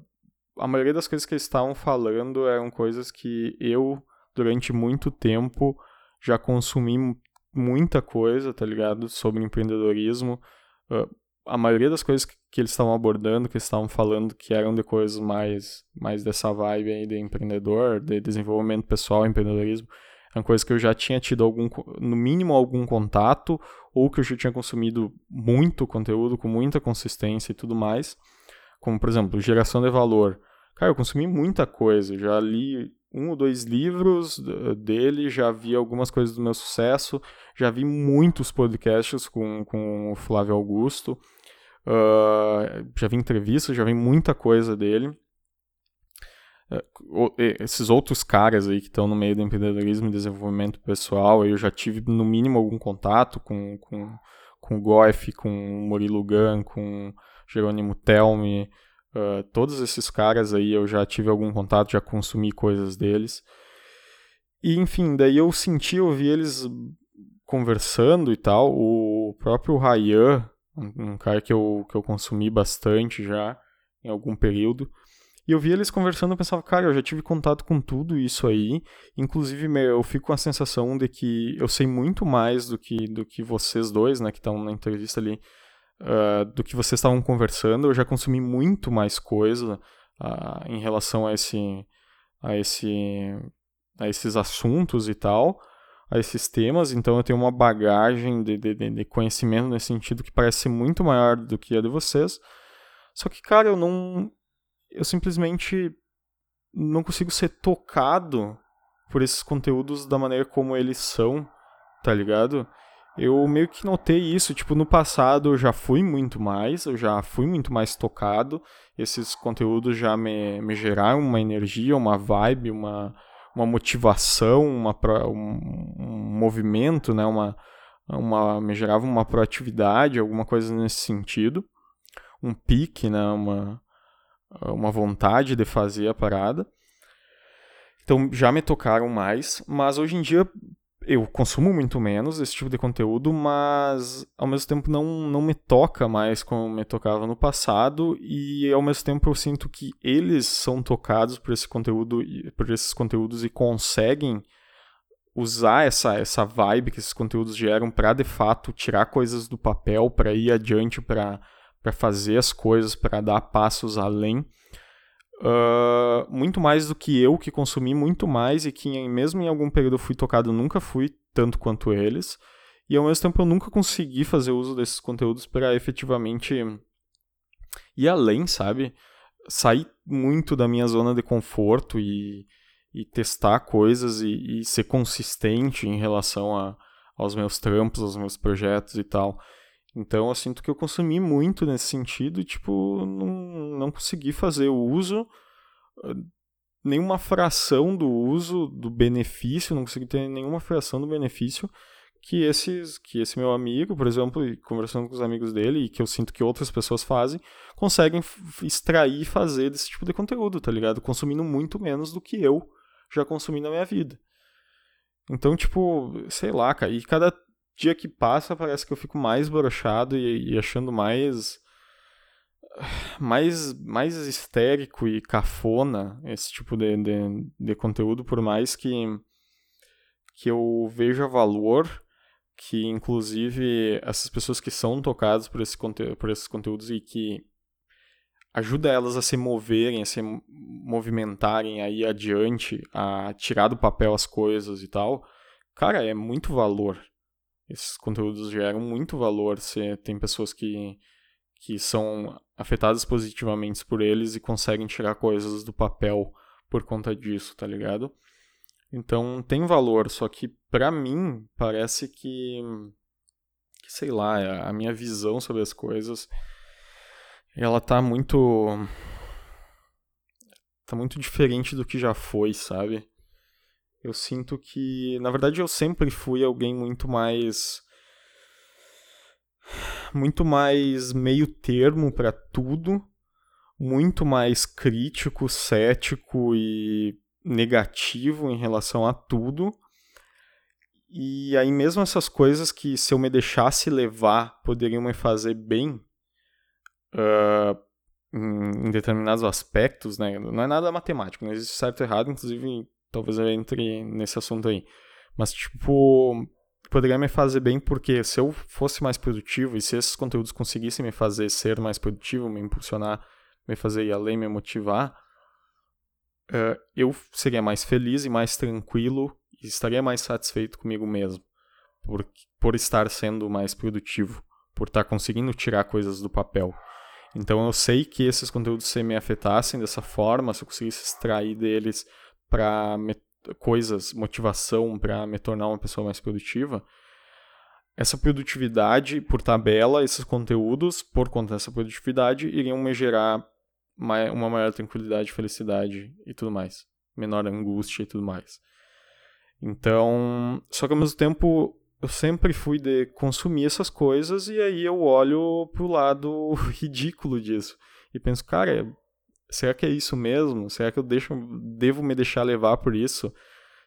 a maioria das coisas que eles estavam falando eram coisas que eu, durante muito tempo, já consumi muita coisa, tá ligado? Sobre empreendedorismo. Uh, a maioria das coisas que, eles estavam abordando, que eles estavam falando, que eram de coisas mais, mais dessa vibe aí de empreendedor, de desenvolvimento pessoal, empreendedorismo, eram coisas que eu já tinha tido algum, no mínimo algum contato, ou que eu já tinha consumido muito conteúdo, com muita consistência e tudo mais. Como, por exemplo, geração de valor. Cara, eu consumi muita coisa, já li um ou dois livros dele, já vi algumas coisas do meu sucesso, já vi muitos podcasts com, com o Flávio Augusto, Uh, já vi entrevistas, já vi muita coisa dele. Uh, esses outros caras aí que estão no meio do empreendedorismo e desenvolvimento pessoal, eu já tive no mínimo algum contato com, com, com o Goff, com o Murilo Gun, com Jerônimo Telme, uh, todos esses caras aí eu já tive algum contato, já consumi coisas deles. E enfim, daí eu senti, eu vi eles conversando e tal. O próprio Ryan, um, um cara que eu, que eu consumi bastante já em algum período. E eu vi eles conversando e pensava, cara, eu já tive contato com tudo isso aí. Inclusive, eu fico com a sensação de que eu sei muito mais do que, do que vocês dois, né, que estão na entrevista ali, uh, do que vocês estavam conversando. Eu já consumi muito mais coisa uh, em relação a esse, a esse, a esses assuntos e tal a esses temas, então eu tenho uma bagagem de, de, de, conhecimento nesse sentido que parece muito maior do que a de vocês. Só que, cara, eu não. Eu simplesmente não consigo ser tocado por esses conteúdos da maneira como eles são, tá ligado? Eu meio que notei isso, tipo, no passado eu já fui muito mais, eu já fui muito mais tocado, esses conteúdos já me, me geraram uma energia, uma vibe, uma, uma motivação, uma, um, um movimento, né? uma, uma, me gerava uma proatividade, alguma coisa nesse sentido, um pique, né? uma, uma vontade de fazer a parada. Então já me tocaram mais, mas hoje em dia eu consumo muito menos esse tipo de conteúdo, mas ao mesmo tempo não, não me toca mais como me tocava no passado e ao mesmo tempo eu sinto que eles são tocados por esse conteúdo, por esses conteúdos e conseguem usar essa essa vibe que esses conteúdos geram para de fato tirar coisas do papel, para ir adiante, para para fazer as coisas, para dar passos além. Uh, muito mais do que eu que consumi muito mais e que mesmo em algum período fui tocado, nunca fui tanto quanto eles. E ao mesmo tempo eu nunca consegui fazer uso desses conteúdos para efetivamente ir além, sabe? Sair muito da minha zona de conforto e, e testar coisas e, e ser consistente em relação a, aos meus trampos, aos meus projetos e tal. Então eu sinto que eu consumi muito nesse sentido e, tipo, não, não consegui fazer o uso, ah, nenhuma fração do uso, do benefício, não consegui ter nenhuma fração do benefício que esses que esse meu amigo, por exemplo, conversando com os amigos dele e que eu sinto que outras pessoas fazem, conseguem extrair e fazer desse tipo de conteúdo, tá ligado? Consumindo muito menos do que eu já consumi na minha vida. Então, tipo, sei lá, cara, e cada dia que passa parece que eu fico mais brochado e, e achando mais mais mais histérico e cafona esse tipo de, de, de, conteúdo por mais que que eu veja valor que inclusive essas pessoas que são tocadas por, esse por esses conteúdos e que ajuda elas a se moverem, a se movimentarem aí adiante, a tirar do papel as coisas e tal, cara, é muito valor. Esses conteúdos geram muito valor. Você tem pessoas que, que são afetadas positivamente por eles e conseguem tirar coisas do papel por conta disso, tá ligado? Então tem valor, só que para mim parece que, que sei lá, a minha visão sobre as coisas ela tá muito tá muito diferente do que já foi, sabe? Eu sinto que, na verdade, eu sempre fui alguém muito mais muito mais meio termo para tudo, muito mais crítico, cético e negativo em relação a tudo. E aí mesmo essas coisas que se eu me deixasse levar poderiam me fazer bem, uh, em, determinados aspectos, né? Não é nada matemático, não existe certo e errado, inclusive talvez eu entre nesse assunto aí. Mas, tipo, poderia me fazer bem porque se eu fosse mais produtivo e se esses conteúdos conseguissem me fazer ser mais produtivo, me impulsionar, me fazer ir além, me motivar, uh, eu seria mais feliz e mais tranquilo e estaria mais satisfeito comigo mesmo por, por estar sendo mais produtivo, por estar conseguindo tirar coisas do papel. Então eu sei que esses conteúdos se me afetassem dessa forma, se eu conseguisse extrair deles para coisas, motivação para me tornar uma pessoa mais produtiva, essa produtividade por tabela, esses conteúdos, por conta dessa produtividade, iriam me gerar uma maior tranquilidade, felicidade e tudo mais. Menor angústia e tudo mais. Então, só que ao mesmo tempo, eu sempre fui de consumir essas coisas e aí eu olho pro lado ridículo disso e penso, cara, será que é isso mesmo? Será que eu deixo, devo me deixar levar por isso?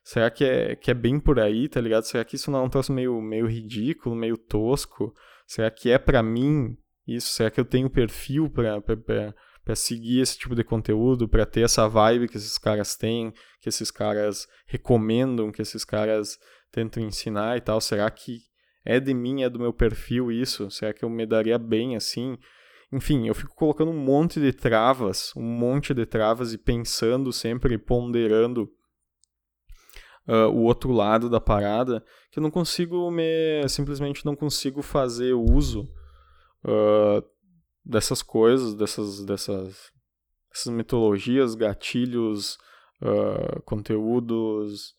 Será que é, que é bem por aí, tá ligado? Será que isso não é um troço meio, meio ridículo, meio tosco? Será que é para mim isso? Será que eu tenho perfil para seguir esse tipo de conteúdo, para ter essa vibe que esses caras têm, que esses caras recomendam, que esses caras tento ensinar e tal, será que é de mim, é do meu perfil isso? Será que eu me daria bem assim? Enfim, eu fico colocando um monte de travas, um monte de travas e pensando sempre, ponderando uh, o outro lado da parada, que eu não consigo me. simplesmente não consigo fazer uso uh, dessas coisas, dessas, dessas, dessas mitologias, gatilhos, uh, conteúdos,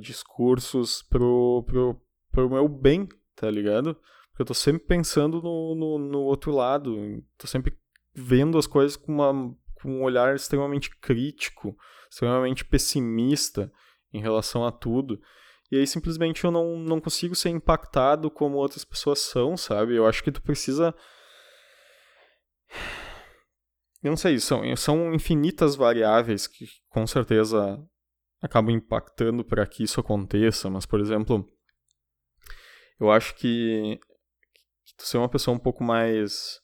discursos pro, pro, pro meu bem, tá ligado? Porque eu tô sempre pensando no, no, no outro lado, tô sempre vendo as coisas com, uma, com um olhar extremamente crítico, extremamente pessimista em relação a tudo. E aí simplesmente eu não, não consigo ser impactado como outras pessoas são, sabe? Eu acho que tu precisa. Eu não sei, são, são infinitas variáveis que com certeza acabam impactando para que isso aconteça, mas, por exemplo, eu acho que, que tu ser uma pessoa um pouco mais.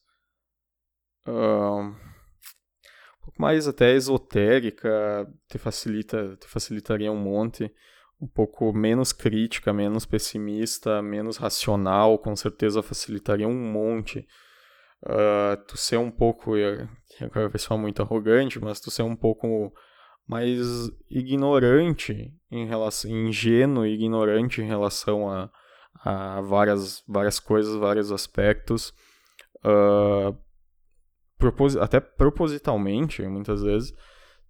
Uh, um pouco mais até esotérica te facilita, te facilitaria um monte. Um pouco menos crítica, menos pessimista, menos racional, com certeza facilitaria um monte. Uh, tu ser um pouco, agora vai soar muito arrogante, mas tu ser um pouco mais ignorante em relação, ingênuo e ignorante em relação a, a várias, várias coisas, vários aspectos, uh, propos até propositalmente, muitas vezes,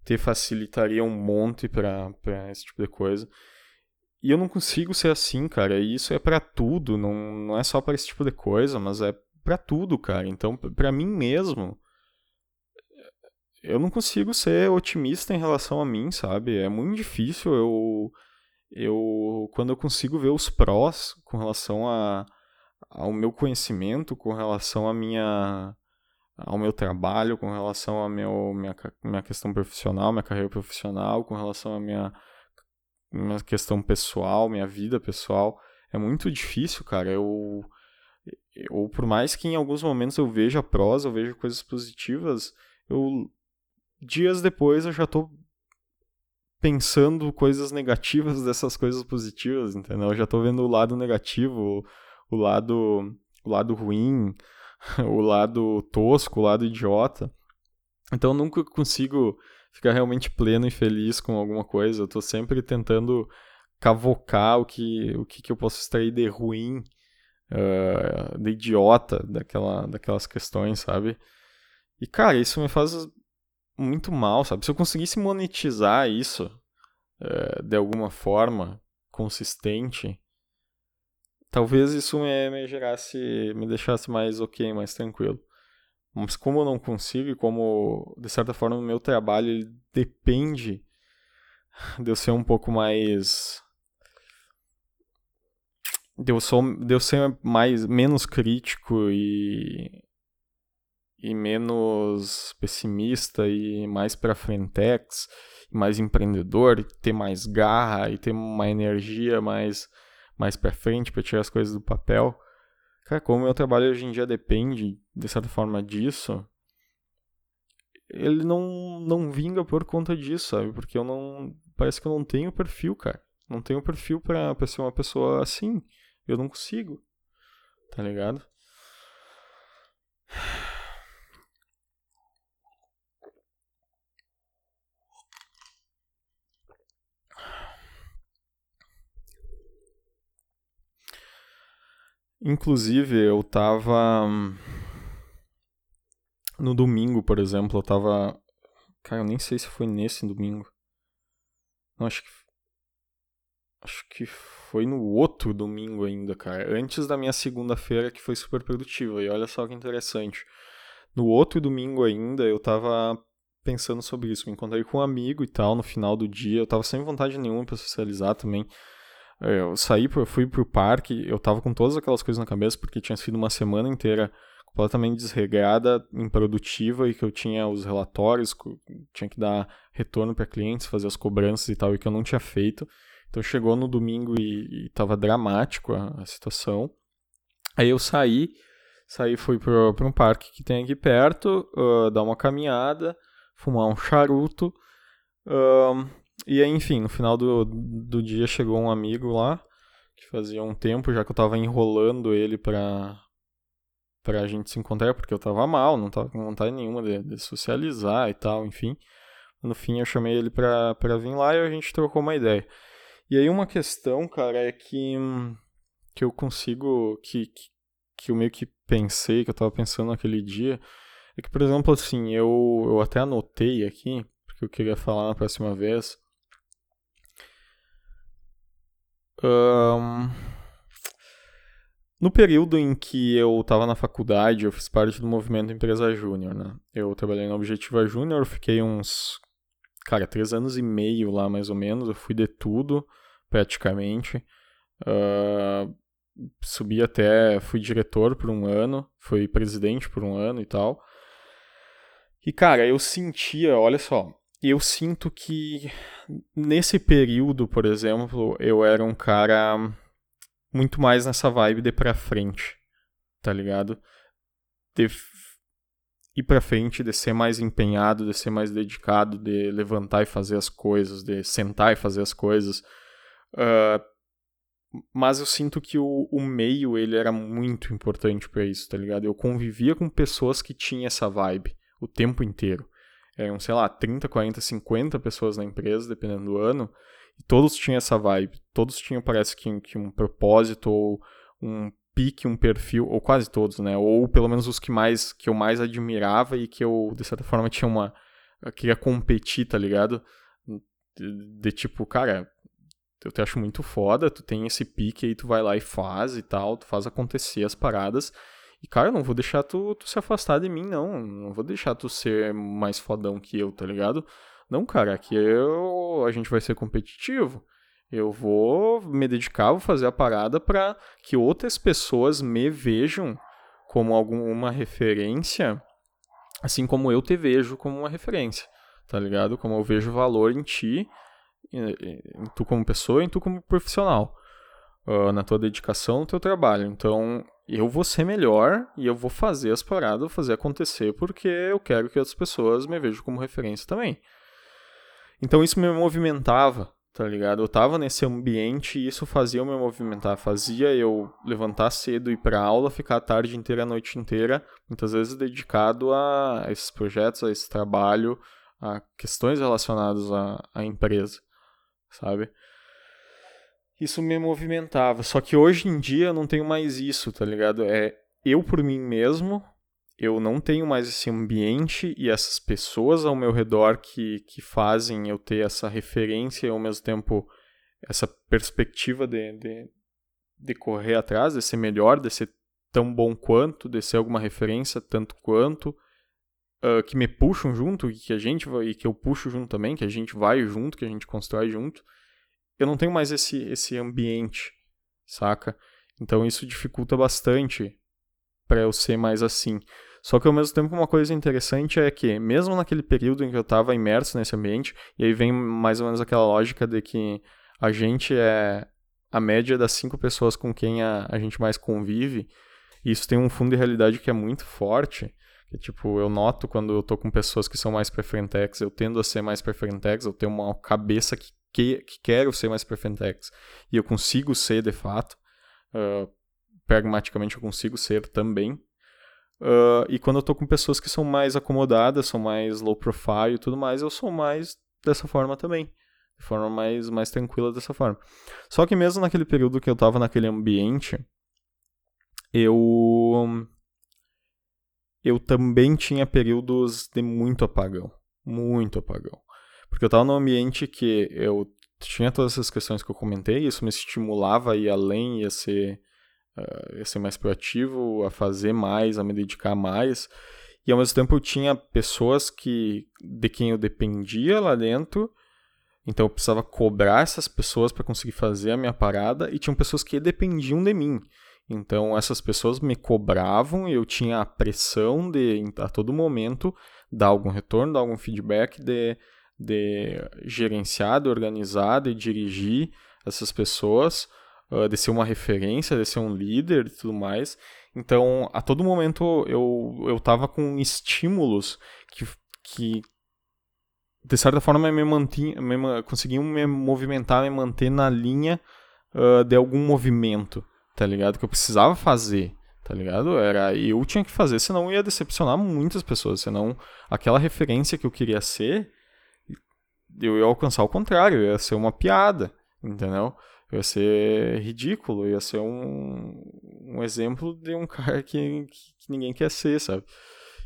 te facilitaria um monte para esse tipo de coisa. E eu não consigo ser assim, cara. E isso é para tudo, não, não é só para esse tipo de coisa, mas é para tudo, cara. Então, para mim mesmo, eu não consigo ser otimista em relação a mim, sabe? É muito difícil eu eu quando eu consigo ver os prós com relação a, ao meu conhecimento, com relação à minha ao meu trabalho, com relação à meu, minha, minha questão profissional, minha carreira profissional, com relação à minha, minha questão pessoal, minha vida pessoal, é muito difícil, cara. Eu, eu, por mais que em alguns momentos eu veja prós, eu veja coisas positivas, eu dias depois eu já tô pensando coisas negativas dessas coisas positivas, entendeu? Eu já tô vendo o lado negativo, o lado, o lado ruim, o lado tosco, o lado idiota. Então eu nunca consigo ficar realmente pleno e feliz com alguma coisa. Eu tô sempre tentando cavocar o que, o que, que eu posso extrair de ruim, uh, de idiota daquela, daquelas questões, sabe? E, cara, isso me faz muito mal, sabe? Se eu conseguisse monetizar isso uh, de alguma forma consistente, talvez isso me, me gerasse, me deixasse mais ok, mais tranquilo. Mas como eu não consigo e como, de certa forma, o meu trabalho depende de eu ser um pouco mais de eu, sou, de eu ser mais, menos crítico e, e menos pessimista e mais para frentex, mais empreendedor, ter mais garra e ter uma energia mais, mais para frente para tirar as coisas do papel. Cara, como o meu trabalho hoje em dia depende, de certa forma, disso, ele não, não vinga por conta disso, sabe? Porque eu não. Parece que eu não tenho perfil, cara. Não tenho perfil pra ser uma pessoa assim. Eu não consigo. Tá ligado? Inclusive, eu tava. No domingo, por exemplo, eu tava. Cara, eu nem sei se foi nesse domingo. Não, acho que. Acho que foi no outro domingo ainda, cara. Antes da minha segunda-feira, que foi super produtiva. E olha só que interessante. No outro domingo ainda, eu tava pensando sobre isso. Me encontrei com um amigo e tal no final do dia. Eu tava sem vontade nenhuma pra socializar também. É, eu saí, eu fui pro parque, eu tava com todas aquelas coisas na cabeça, porque tinha sido uma semana inteira completamente desregrada, improdutiva, e que eu tinha os relatórios, tinha que dar retorno para clientes, fazer as cobranças e tal, e que eu não tinha feito. Então chegou no domingo e, e tava dramático a, a situação. Aí eu saí, saí fui para um parque que tem aqui perto, uh, dar uma caminhada, fumar um charuto. Uh, e aí, enfim, no final do, do dia chegou um amigo lá, que fazia um tempo já que eu tava enrolando ele pra, pra gente se encontrar, porque eu tava mal, não tava com vontade nenhuma de, de socializar e tal, enfim. No fim eu chamei ele pra, pra vir lá e a gente trocou uma ideia. E aí uma questão, cara, é que, que eu consigo, que, que, que eu meio que pensei, que eu tava pensando naquele dia, é que, por exemplo, assim, eu, eu até anotei aqui, porque eu queria falar na próxima vez. Um, no período em que eu estava na faculdade, eu fiz parte do movimento Empresa Júnior, né? Eu trabalhei na Objetiva Júnior, fiquei uns, cara, três anos e meio lá, mais ou menos. Eu fui de tudo praticamente. Uh, subi até, fui diretor por um ano, fui presidente por um ano e tal. E cara, eu sentia, olha só, eu sinto que nesse período, por exemplo, eu era um cara muito mais nessa vibe de pra frente, tá ligado? De ir pra frente, de ser mais empenhado, de ser mais dedicado, de levantar e fazer as coisas, de sentar e fazer as coisas. Uh, mas eu sinto que o, o meio ele era muito importante para isso, tá ligado? Eu convivia com pessoas que tinham essa vibe o tempo inteiro. Eram, sei lá, 30, 40, 50 pessoas na empresa, dependendo do ano, e todos tinham essa vibe. Todos tinham, parece que, que um propósito ou um pique, um perfil, ou quase todos, né? Ou pelo menos os que mais que eu mais admirava e que eu, de certa forma, tinha uma. queria competir, tá ligado? De, de tipo, cara, eu te acho muito foda, tu tem esse pique aí, tu vai lá e faz e tal, tu faz acontecer as paradas. E, cara, eu não vou deixar tu, tu se afastar de mim, não. Não vou deixar tu ser mais fodão que eu, tá ligado? Não, cara, aqui eu, a gente vai ser competitivo. Eu vou me dedicar, vou fazer a parada para que outras pessoas me vejam como alguma referência, assim como eu te vejo como uma referência, tá ligado? Como eu vejo valor em ti em tu como pessoa em tu como profissional, uh, na tua dedicação, no teu trabalho. Então, eu vou ser melhor e eu vou fazer as paradas, fazer acontecer, porque eu quero que as pessoas me vejam como referência também. Então, isso me movimentava, tá ligado? Eu tava nesse ambiente e isso fazia eu me movimentar, fazia eu levantar cedo, ir pra aula, ficar a tarde inteira, a noite inteira, muitas vezes dedicado a esses projetos, a esse trabalho, a questões relacionadas à, à empresa, sabe? Isso me movimentava. Só que hoje em dia eu não tenho mais isso, tá ligado? É eu por mim mesmo, eu não tenho mais esse ambiente e essas pessoas ao meu redor que, que fazem eu ter essa referência e ao mesmo tempo essa perspectiva de, de, de correr atrás, de ser melhor, de ser tão bom quanto, de ser alguma referência tanto quanto, uh, que me puxam junto, que a gente e que eu puxo junto também, que a gente vai junto, que a gente constrói junto. Eu não tenho mais esse, esse ambiente, saca? Então isso dificulta bastante para eu ser mais assim. Só que ao mesmo tempo uma coisa interessante é que, mesmo naquele período em que eu estava imerso nesse ambiente, e aí vem mais ou menos aquela lógica de que a gente é a média das cinco pessoas com quem a, a gente mais convive, e isso tem um fundo de realidade que é muito forte, que tipo, eu noto quando eu tô com pessoas que são mais preferentex, eu tendo a ser mais preferentex, eu tenho uma cabeça que, que, que quero ser mais preferentex, e eu consigo ser de fato, uh, pragmaticamente eu consigo ser também, Uh, e quando eu tô com pessoas que são mais acomodadas, são mais low profile e tudo mais, eu sou mais dessa forma também. De forma mais, mais tranquila dessa forma. Só que mesmo naquele período que eu tava naquele ambiente, eu. Eu também tinha períodos de muito apagão. Muito apagão. Porque eu tava num ambiente que eu tinha todas essas questões que eu comentei, isso me estimulava a ir além, ia ser uh, a ser mais proativo, a fazer mais, a me dedicar mais. E ao mesmo tempo eu tinha pessoas que de quem eu dependia lá dentro, então eu precisava cobrar essas pessoas para conseguir fazer a minha parada, e tinham pessoas que dependiam de mim. Então essas pessoas me cobravam e eu tinha a pressão de a todo momento dar algum retorno, dar algum feedback, de, de gerenciar, de organizar, de dirigir essas pessoas uh, de ser uma referência, de ser um líder e tudo mais. Então, a todo momento eu, eu tava com estímulos que, que de certa forma, me mantinha, me, conseguiam me movimentar, me manter na linha uh, de algum movimento, tá ligado? Que eu precisava fazer, tá ligado? Era eu tinha que fazer, senão ia decepcionar muitas pessoas, senão aquela referência que eu queria ser, eu ia alcançar o contrário, ia ser uma piada, entendeu? ia ser ridículo, ia ser um, um exemplo de um cara que, que ninguém quer ser, sabe?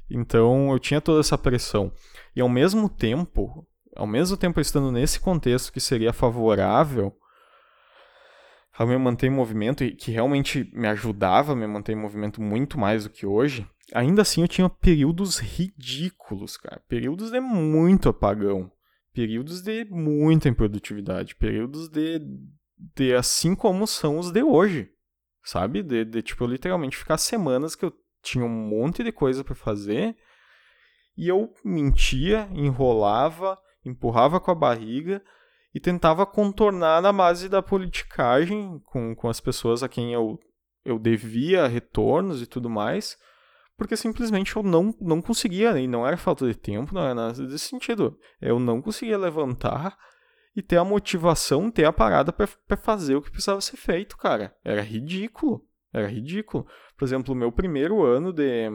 Então eu tinha toda essa pressão. E ao mesmo tempo, ao mesmo tempo estando nesse contexto que seria favorável a me manter em movimento e que realmente me ajudava a me manter em movimento muito mais do que hoje, ainda assim eu tinha períodos ridículos, cara. Períodos de muito apagão. Períodos de muita improdutividade. Períodos de de assim como são os de hoje, sabe? De, de tipo, literalmente ficar semanas que eu tinha um monte de coisa para fazer e eu mentia, enrolava, empurrava com a barriga e tentava contornar na base da politicagem com, com as pessoas a quem eu, eu devia retornos e tudo mais, porque simplesmente eu não, não conseguia, e não era falta de tempo, não era nada desse sentido. Eu não conseguia levantar e ter a motivação, ter a parada para fazer o que precisava ser feito, cara. Era ridículo. Era ridículo. Por exemplo, o meu primeiro ano de.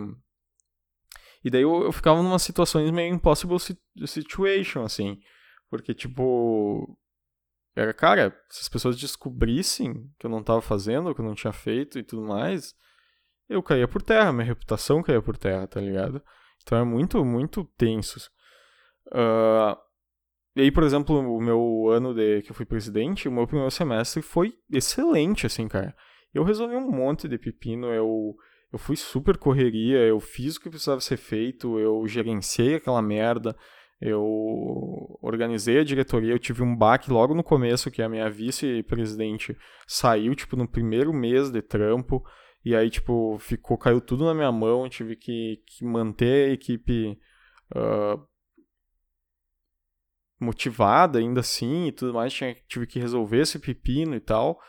E daí eu, eu ficava numa situações meio impossible situation, assim. Porque, tipo. Era, cara, se as pessoas descobrissem que eu não tava fazendo, que eu não tinha feito e tudo mais, eu caía por terra, minha reputação caía por terra, tá ligado? Então é muito, muito tenso. Uh, e aí, por exemplo, o meu ano de que eu fui presidente, o meu primeiro semestre foi excelente, assim, cara. Eu resolvi um monte de pepino, eu, eu fui super correria, eu fiz o que precisava ser feito, eu gerenciei aquela merda, eu organizei a diretoria, eu tive um baque logo no começo, que a minha vice-presidente saiu, tipo, no primeiro mês de trampo, e aí, tipo, ficou, caiu tudo na minha mão, tive que, que manter a equipe uh, motivada ainda assim e tudo mais, tinha, tive que resolver esse pepino e tal.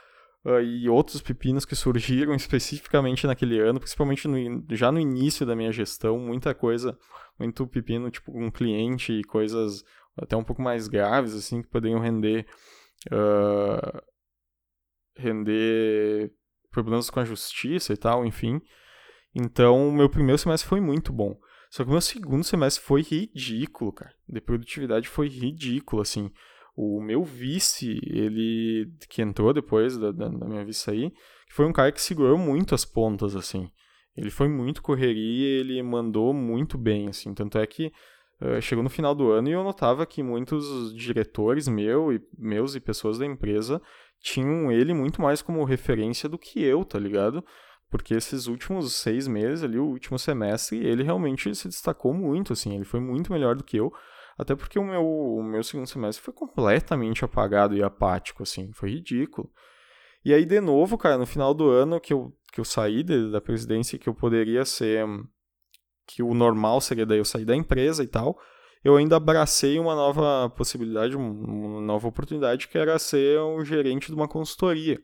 Uh, e outros pepinos que surgiram especificamente naquele ano, principalmente no, já no início da minha gestão, muita coisa, muito pepino tipo um cliente e coisas até um pouco mais graves assim que poderiam render uh, render problemas com a justiça e tal, enfim. Então, o meu primeiro semestre foi muito bom. Só que o meu segundo semestre foi ridículo, cara. De produtividade foi ridículo, assim. O meu vice, ele que entrou depois da, da, da minha vice aí, foi um cara que segurou muito as pontas, assim. Ele foi muito correria, ele mandou muito bem, assim. Tanto é que uh, chegou no final do ano e eu notava que muitos diretores meu e, meus e pessoas da empresa tinham ele muito mais como referência do que eu, tá ligado? Porque esses últimos seis meses ali, o último semestre, ele realmente se destacou muito, assim, ele foi muito melhor do que eu, até porque o meu, o meu segundo semestre foi completamente apagado e apático, assim, foi ridículo. E aí, de novo, cara, no final do ano que eu, que eu saí de, da presidência, que eu poderia ser. que o normal seria daí eu sair da empresa e tal, eu ainda abracei uma nova possibilidade, uma nova oportunidade, que era ser um gerente de uma consultoria.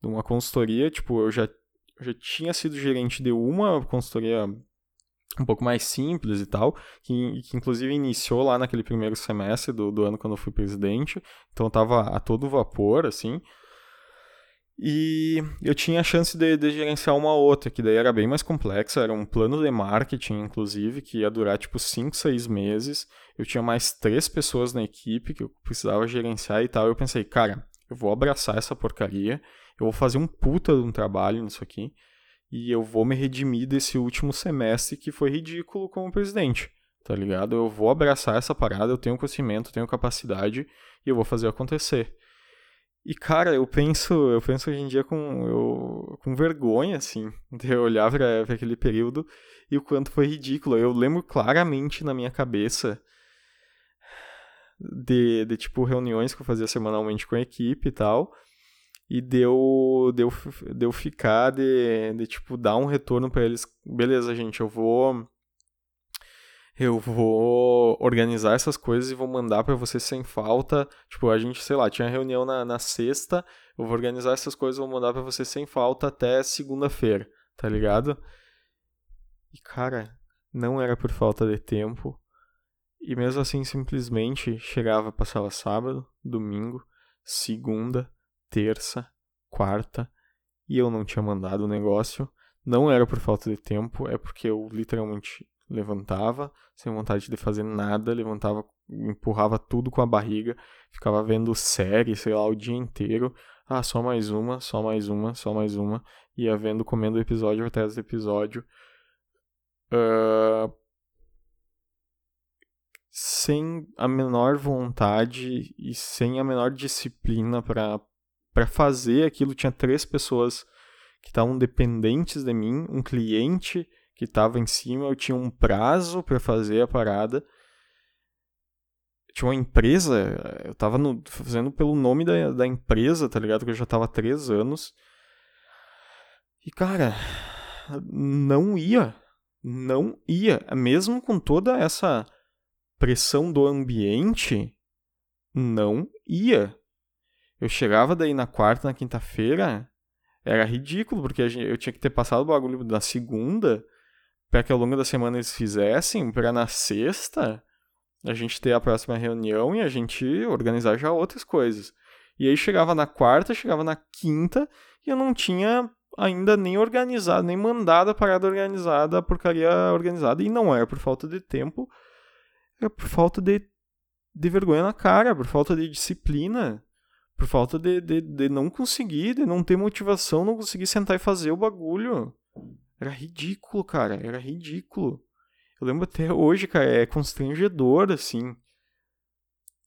De uma consultoria, tipo, eu já já tinha sido gerente de uma consultoria um pouco mais simples e tal, que, que inclusive iniciou lá naquele primeiro semestre do, do ano quando eu fui presidente, então eu tava a todo vapor, assim, e eu tinha a chance de, de, gerenciar uma outra, que daí era bem mais complexa, era um plano de marketing, inclusive, que ia durar tipo 5, 6 meses. Eu tinha mais três pessoas na equipe que eu precisava gerenciar e tal. Eu pensei, cara, eu vou abraçar essa porcaria eu vou fazer um puta de um trabalho nisso aqui e eu vou me redimir desse último semestre que foi ridículo como presidente, tá ligado? Eu vou abraçar essa parada, eu tenho conhecimento, tenho capacidade e eu vou fazer acontecer. E cara, eu penso, eu penso hoje em dia com, eu, com vergonha, assim, de olhar para aquele período e o quanto foi ridículo. Eu lembro claramente na minha cabeça de, de tipo reuniões que eu fazia semanalmente com a equipe e tal e deu deu deu ficar de, de tipo dar um retorno para eles beleza gente eu vou eu vou organizar essas coisas e vou mandar para vocês sem falta. Tipo a gente sei lá tinha reunião na, na sexta eu vou organizar essas coisas e vou mandar para vocês sem falta até segunda-feira tá ligado? E cara não era por falta de tempo. E mesmo assim simplesmente chegava passava sábado domingo segunda terça, quarta, e eu não tinha mandado o negócio. Não era por falta de tempo, é porque eu literalmente levantava sem vontade de fazer nada, levantava, empurrava tudo com a barriga, ficava vendo série, sei lá, o dia inteiro. Ah, só mais uma, só mais uma, só mais uma. Ia vendo, comendo episódio atrás do episódio. Uh, sem a menor vontade e sem a menor disciplina para para fazer aquilo tinha três pessoas que estavam dependentes de mim, um cliente que estava em cima, eu tinha um prazo para fazer a parada. Tinha uma empresa, eu estava fazendo pelo nome da, da empresa, tá ligado? Que eu já estava há três anos. E, cara, não ia. Não ia. Mesmo com toda essa pressão do ambiente, não ia. Eu chegava daí na quarta, na quinta-feira, era ridículo, porque eu tinha que ter passado o bagulho da segunda para que ao longo da semana eles fizessem, para na sexta a gente ter a próxima reunião e a gente organizar já outras coisas. E aí chegava na quarta, chegava na quinta e eu não tinha ainda nem organizado, nem mandado a parada organizada, a porcaria organizada. E não era por falta de tempo, era por falta de, de vergonha na cara, por falta de disciplina por falta de, de, de não conseguir, de não ter motivação, não conseguir sentar e fazer o bagulho. Era ridículo, cara. Era ridículo. Eu lembro até hoje, cara, é constrangedor, assim.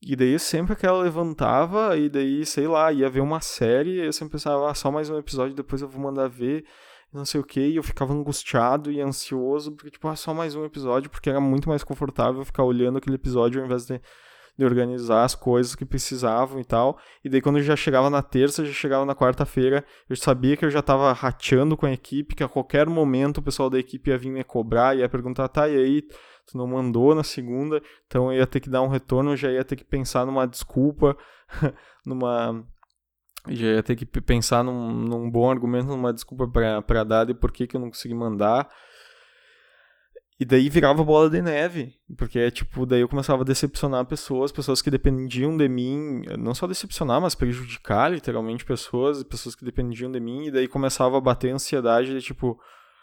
E daí sempre que ela levantava, e daí, sei lá, ia ver uma série, eu sempre pensava, ah, só mais um episódio, depois eu vou mandar ver, não sei o que, e eu ficava angustiado e ansioso, porque, tipo, ah, só mais um episódio, porque era muito mais confortável ficar olhando aquele episódio ao invés de de organizar as coisas que precisavam e tal. E daí quando eu já chegava na terça, já chegava na quarta-feira, eu sabia que eu já estava rateando com a equipe, que a qualquer momento o pessoal da equipe ia vir me cobrar, ia perguntar, tá, e aí, tu não mandou na segunda, então eu ia ter que dar um retorno, já ia ter que pensar numa desculpa, numa já ia ter que pensar num, num bom argumento, numa desculpa para dar de por que, que eu não consegui mandar. E daí virava bola de neve, porque tipo, daí eu começava a decepcionar pessoas, pessoas que dependiam de mim, não só decepcionar, mas prejudicar literalmente pessoas, pessoas que dependiam de mim, e daí começava a bater a ansiedade de tipo,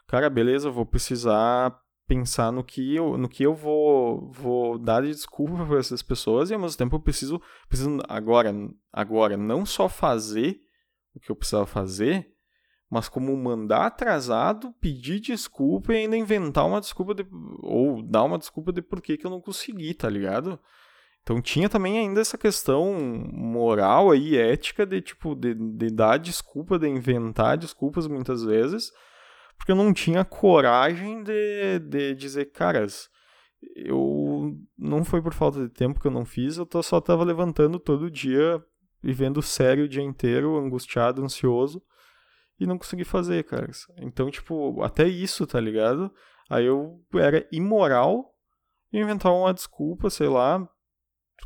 cara, beleza, vou precisar pensar no que eu, no que eu vou, vou dar de desculpa para essas pessoas e ao mesmo tempo eu preciso, preciso agora, agora não só fazer o que eu precisava fazer, mas como mandar atrasado, pedir desculpa e ainda inventar uma desculpa de, ou dar uma desculpa de por que, eu não consegui, tá ligado? Então tinha também ainda essa questão moral aí, ética de tipo de, de dar desculpa, de inventar desculpas muitas vezes porque eu não tinha coragem de, de dizer, caras, eu não foi por falta de tempo que eu não fiz, eu tô, só tava levantando todo dia, vivendo sério o dia inteiro, angustiado, ansioso, e não consegui fazer, caras. Então, tipo, até isso, tá ligado? Aí eu era imoral inventar uma desculpa, sei lá,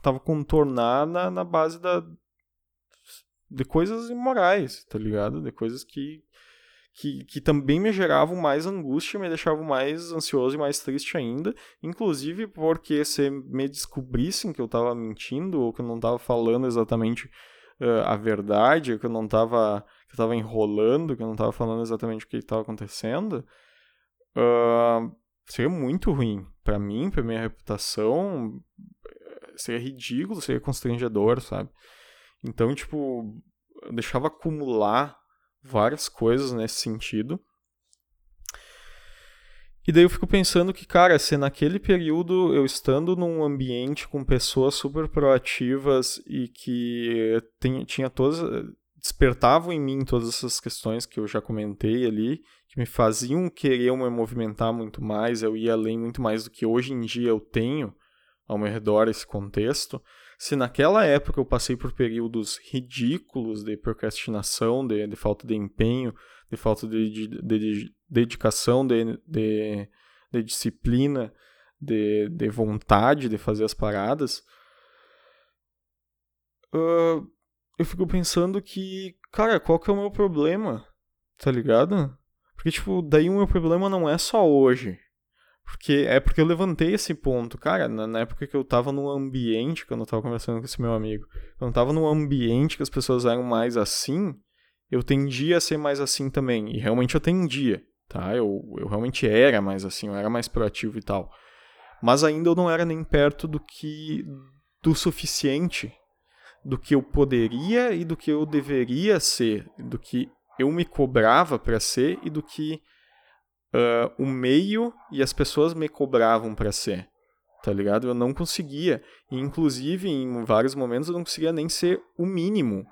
tava contornar na, na base da de coisas imorais, tá ligado? De coisas que que, que também me geravam mais angústia, me deixavam mais ansioso e mais triste ainda, inclusive porque se me descobrissem que eu estava mentindo ou que eu não estava falando exatamente uh, a verdade, ou que eu não estava que eu estava enrolando, que eu não estava falando exatamente o que estava acontecendo, uh, seria muito ruim para mim, para minha reputação, seria ridículo, seria constrangedor, sabe? Então, tipo, eu deixava acumular várias coisas nesse sentido. E daí eu fico pensando que, cara, se naquele período eu estando num ambiente com pessoas super proativas e que tem, tinha todas. Despertavam em mim todas essas questões que eu já comentei ali, que me faziam querer me movimentar muito mais, eu ia além muito mais do que hoje em dia eu tenho ao meu redor esse contexto. Se naquela época eu passei por períodos ridículos de procrastinação, de, de falta de empenho, de falta de, de, de dedicação, de, de, disciplina, de, de vontade de fazer as paradas, uh, eu fico pensando que, cara, qual que é o meu problema? Tá ligado? Porque, tipo, daí o meu problema não é só hoje. Porque é porque eu levantei esse ponto, cara, na, na, época que eu tava num ambiente, quando eu tava conversando com esse meu amigo, quando eu tava num ambiente que as pessoas eram mais assim, eu tendia a ser mais assim também. E realmente eu tendia, tá? Eu, eu realmente era mais assim, eu era mais proativo e tal. Mas ainda eu não era nem perto do que. do suficiente. Do que eu poderia e do que eu deveria ser. Do que eu me cobrava para ser e do que uh, o meio e as pessoas me cobravam para ser, tá ligado? Eu não conseguia, e, inclusive em vários momentos eu não conseguia nem ser o mínimo.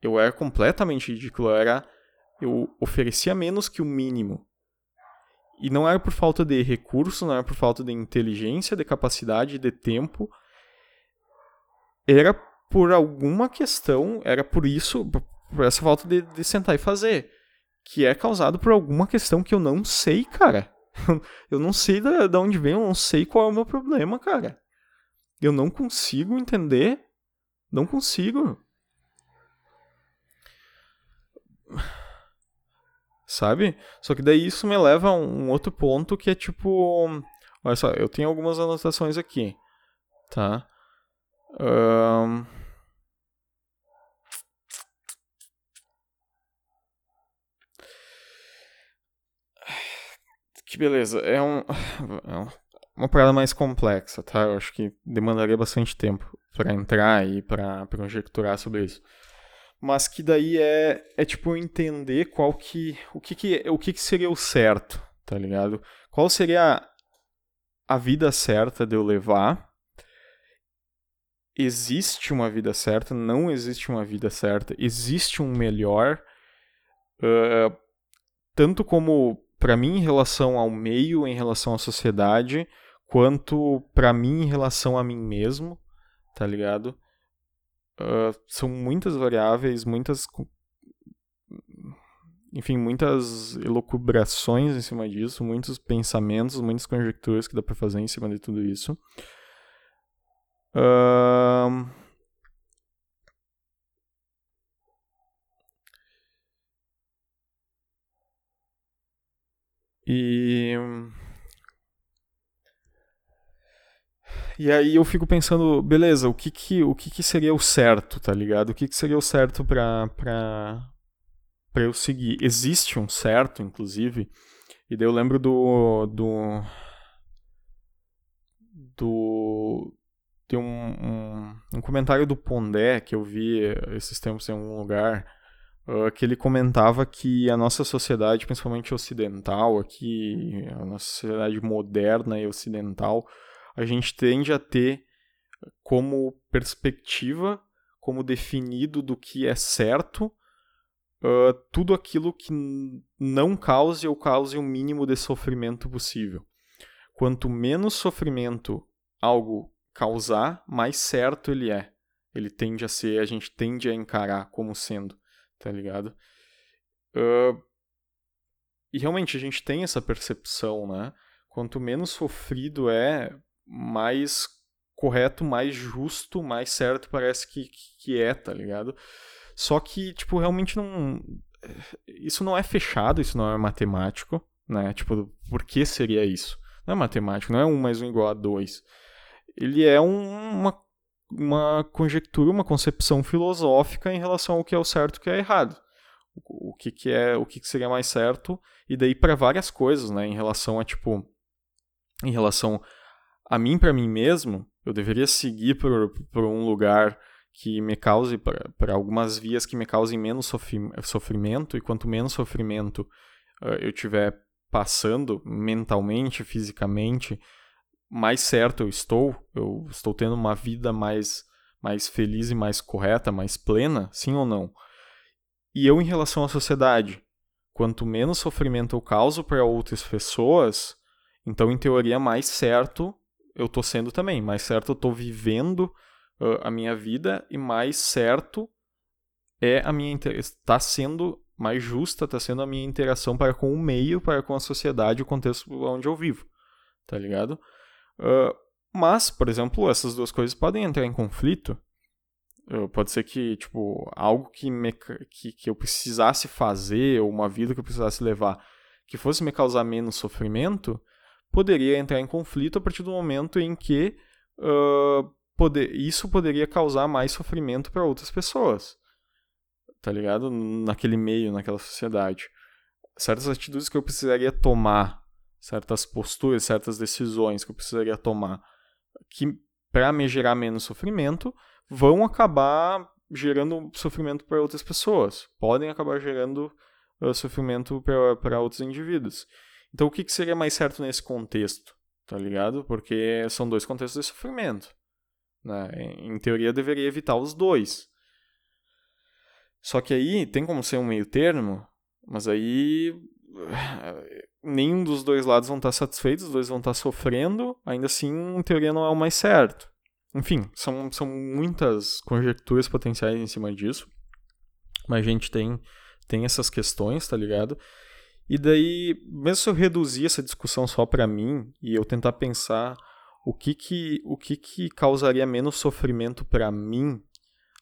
Eu era completamente ridículo, eu era eu oferecia menos que o mínimo. E não era por falta de recurso, não era por falta de inteligência, de capacidade, de tempo. Era por alguma questão, era por isso, por essa falta de, de sentar e fazer que é causado por alguma questão que eu não sei, cara. Eu não sei da, da onde vem, eu não sei qual é o meu problema, cara. Eu não consigo entender. Não consigo. Sabe? Só que daí isso me leva a um outro ponto que é tipo. Olha só, eu tenho algumas anotações aqui. Tá? Um... Que beleza. É, um, é uma parada mais complexa, tá? Eu acho que demandaria bastante tempo para entrar e para conjecturar sobre isso. Mas que daí é, é tipo entender qual que o que, que o que, que seria o certo, tá ligado? Qual seria a, a vida certa de eu levar? Existe uma vida certa? Não existe uma vida certa? Existe um melhor? Uh, tanto como para mim em relação ao meio, em relação à sociedade, quanto para mim em relação a mim mesmo, tá ligado? Uh, são muitas variáveis, muitas. Enfim, muitas elucubrações em cima disso, muitos pensamentos, muitas conjecturas que dá pra fazer em cima de tudo isso. Uh, E. E aí eu fico pensando, beleza, o que que, o que, que seria o certo, tá ligado? O que, que seria o certo pra, pra, pra eu seguir? Existe um certo, inclusive, e daí eu lembro do. do. do. Tem um, um, um comentário do Pondé que eu vi esses tempos em algum lugar uh, que ele comentava que a nossa sociedade, principalmente ocidental, aqui, a nossa sociedade moderna e ocidental, a gente tende a ter como perspectiva, como definido do que é certo, uh, tudo aquilo que não cause ou cause o mínimo de sofrimento possível. Quanto menos sofrimento algo causar, mais certo ele é. Ele tende a ser, a gente tende a encarar como sendo tá ligado? Uh, e realmente a gente tem essa percepção, né? Quanto menos sofrido é, mais correto, mais justo, mais certo parece que, que é, tá ligado? Só que, tipo, realmente não. Isso não é fechado, isso não é matemático, né? Tipo, por que seria isso? Não é matemático, não é 1 mais 1 igual a 2. Ele é um, uma uma conjectura, uma concepção filosófica em relação ao que é o certo e o que é errado. O, que, que é, o que, que seria mais certo e daí para várias coisas, né, em relação a tipo em relação a mim para mim mesmo, eu deveria seguir por, por um lugar que me cause para algumas vias que me causem menos sofrimento e quanto menos sofrimento uh, eu tiver passando mentalmente, fisicamente, mais certo eu estou, eu estou tendo uma vida mais, mais feliz e mais correta, mais plena, sim ou não? E eu, em relação à sociedade, quanto menos sofrimento eu causo para outras pessoas, então, em teoria, mais certo eu estou sendo também, mais certo eu estou vivendo uh, a minha vida e mais certo é a minha está sendo mais justa, está sendo a minha interação para com o meio, para com a sociedade, o contexto onde eu vivo, tá ligado? Uh, mas, por exemplo, essas duas coisas podem entrar em conflito. Uh, pode ser que, tipo, algo que, me, que, que eu precisasse fazer, ou uma vida que eu precisasse levar, que fosse me causar menos sofrimento, poderia entrar em conflito a partir do momento em que uh, poder, isso poderia causar mais sofrimento para outras pessoas. Tá ligado? Naquele meio, naquela sociedade. Certas atitudes que eu precisaria tomar certas posturas, certas decisões que eu precisaria tomar que para me gerar menos sofrimento vão acabar gerando sofrimento para outras pessoas, podem acabar gerando uh, sofrimento para outros indivíduos. Então, o que, que seria mais certo nesse contexto? Tá ligado? Porque são dois contextos de sofrimento. Né? Em teoria, deveria evitar os dois. Só que aí tem como ser um meio termo, mas aí nenhum dos dois lados vão estar satisfeitos, os dois vão estar sofrendo, ainda assim, em teoria, não é o mais certo. Enfim, são, são muitas conjecturas potenciais em cima disso, mas a gente tem, tem essas questões, tá ligado? E daí, mesmo se eu reduzir essa discussão só para mim e eu tentar pensar o que que, o que, que causaria menos sofrimento para mim,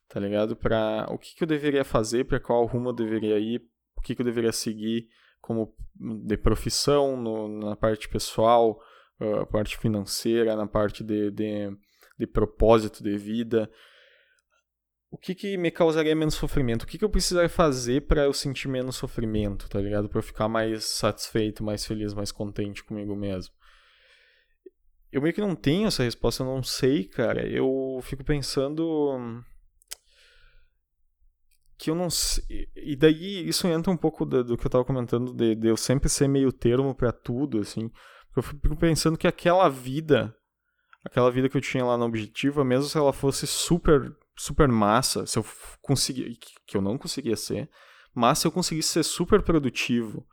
tá ligado? Para o que, que eu deveria fazer, para qual rumo eu deveria ir, o que, que eu deveria seguir como de profissão, no, na parte pessoal, a parte financeira, na parte de, de, de propósito de vida. O que, que me causaria menos sofrimento? O que, que eu precisaria fazer para eu sentir menos sofrimento, tá ligado? Para eu ficar mais satisfeito, mais feliz, mais contente comigo mesmo. Eu meio que não tenho essa resposta, eu não sei, cara. Eu fico pensando que eu não sei. E daí isso entra um pouco do, do que eu tava comentando, de, de, eu sempre ser meio termo para tudo, assim. Eu fico pensando que aquela vida, aquela vida que eu tinha lá no Objetiva, mesmo se ela fosse super, super massa, se eu conseguir, que eu não conseguia ser, mas se eu conseguisse ser super produtivo,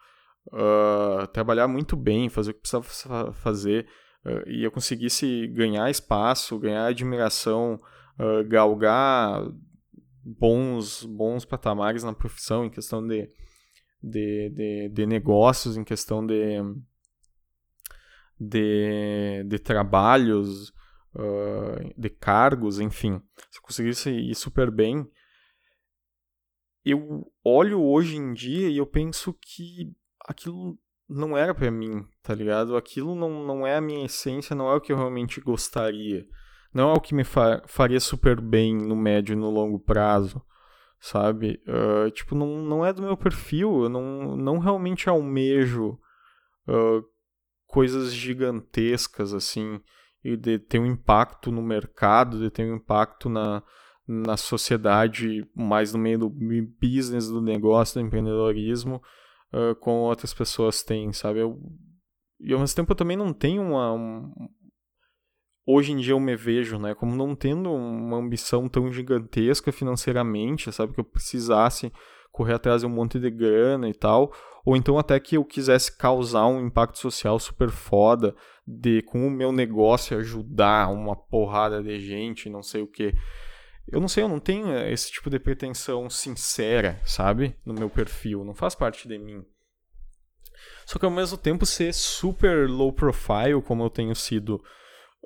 uh, trabalhar muito bem, fazer o que precisava fazer, uh, e eu conseguisse ganhar espaço, ganhar admiração, uh, galgar bons, bons patamares na profissão, em questão de, de, de, de negócios, em questão de, de, de trabalhos, uh, de cargos, enfim. Se eu conseguisse ir super bem, eu olho hoje em dia e eu penso que aquilo não era para mim, tá ligado? Aquilo não, não é a minha essência, não é o que eu realmente gostaria. Não é o que me fa faria super bem no médio e no longo prazo, sabe? Uh, tipo, não, não é do meu perfil, eu não, não realmente almejo uh, coisas gigantescas, assim, e de ter um impacto no mercado, de ter um impacto na, na sociedade, mais no meio do business, do negócio, do empreendedorismo, uh, como outras pessoas têm, sabe? Eu, e ao mesmo tempo eu também não tenho uma. Um, hoje em dia eu me vejo, né, como não tendo uma ambição tão gigantesca financeiramente, sabe? Que eu precisasse correr atrás de um monte de grana e tal, ou então até que eu quisesse causar um impacto social super foda, de com o meu negócio ajudar uma porrada de gente, não sei o que. Eu não sei, eu não tenho esse tipo de pretensão sincera, sabe? No meu perfil, não faz parte de mim. Só que ao mesmo tempo ser super low profile, como eu tenho sido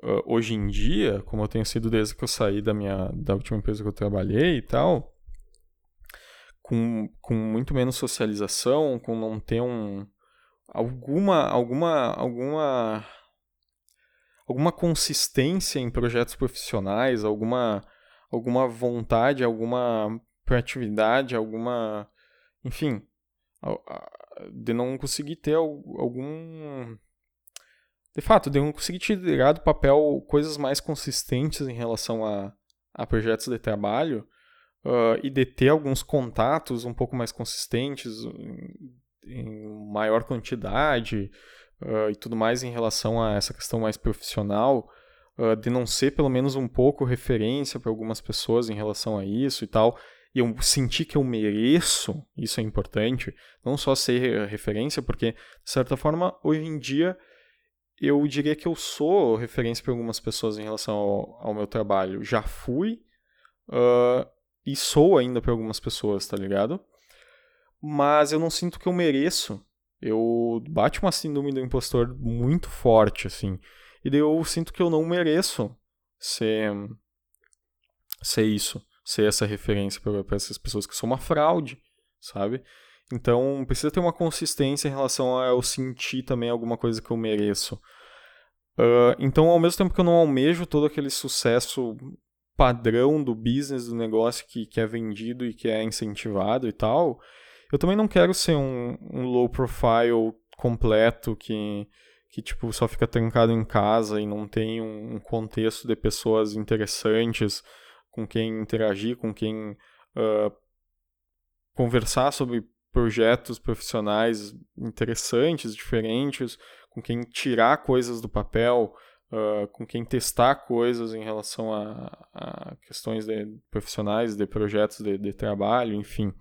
uh, hoje em dia, como eu tenho sido desde que eu saí da minha da última empresa que eu trabalhei e tal, com, com muito menos socialização, com não ter um alguma alguma alguma alguma consistência em projetos profissionais, alguma alguma vontade, alguma proatividade, alguma. Enfim, de não conseguir ter algum. De fato, de não conseguir tirar do papel coisas mais consistentes em relação a, a projetos de trabalho uh, e de ter alguns contatos um pouco mais consistentes, em, em maior quantidade uh, e tudo mais em relação a essa questão mais profissional uh, de não ser pelo menos um pouco referência para algumas pessoas em relação a isso e tal, e eu sentir que eu mereço, isso é importante, não só ser referência, porque, de certa forma, hoje em dia, eu diria que eu sou referência para algumas pessoas em relação ao, ao meu trabalho. Já fui uh, e sou ainda para algumas pessoas, tá ligado? Mas eu não sinto que eu mereço. Eu bate uma síndrome do impostor muito forte, assim. E daí eu sinto que eu não mereço ser, ser isso, ser essa referência para essas pessoas, que sou uma fraude, sabe? Então precisa ter uma consistência em relação a eu sentir também alguma coisa que eu mereço. Uh, então, ao mesmo tempo que eu não almejo todo aquele sucesso padrão do business, do negócio que, que é vendido e que é incentivado e tal, eu também não quero ser um, um low profile completo que que tipo só fica trancado em casa e não tem um contexto de pessoas interessantes com quem interagir, com quem uh, conversar sobre projetos profissionais interessantes, diferentes, com quem tirar coisas do papel, uh, com quem testar coisas em relação a, a questões de profissionais, de projetos de, de trabalho, enfim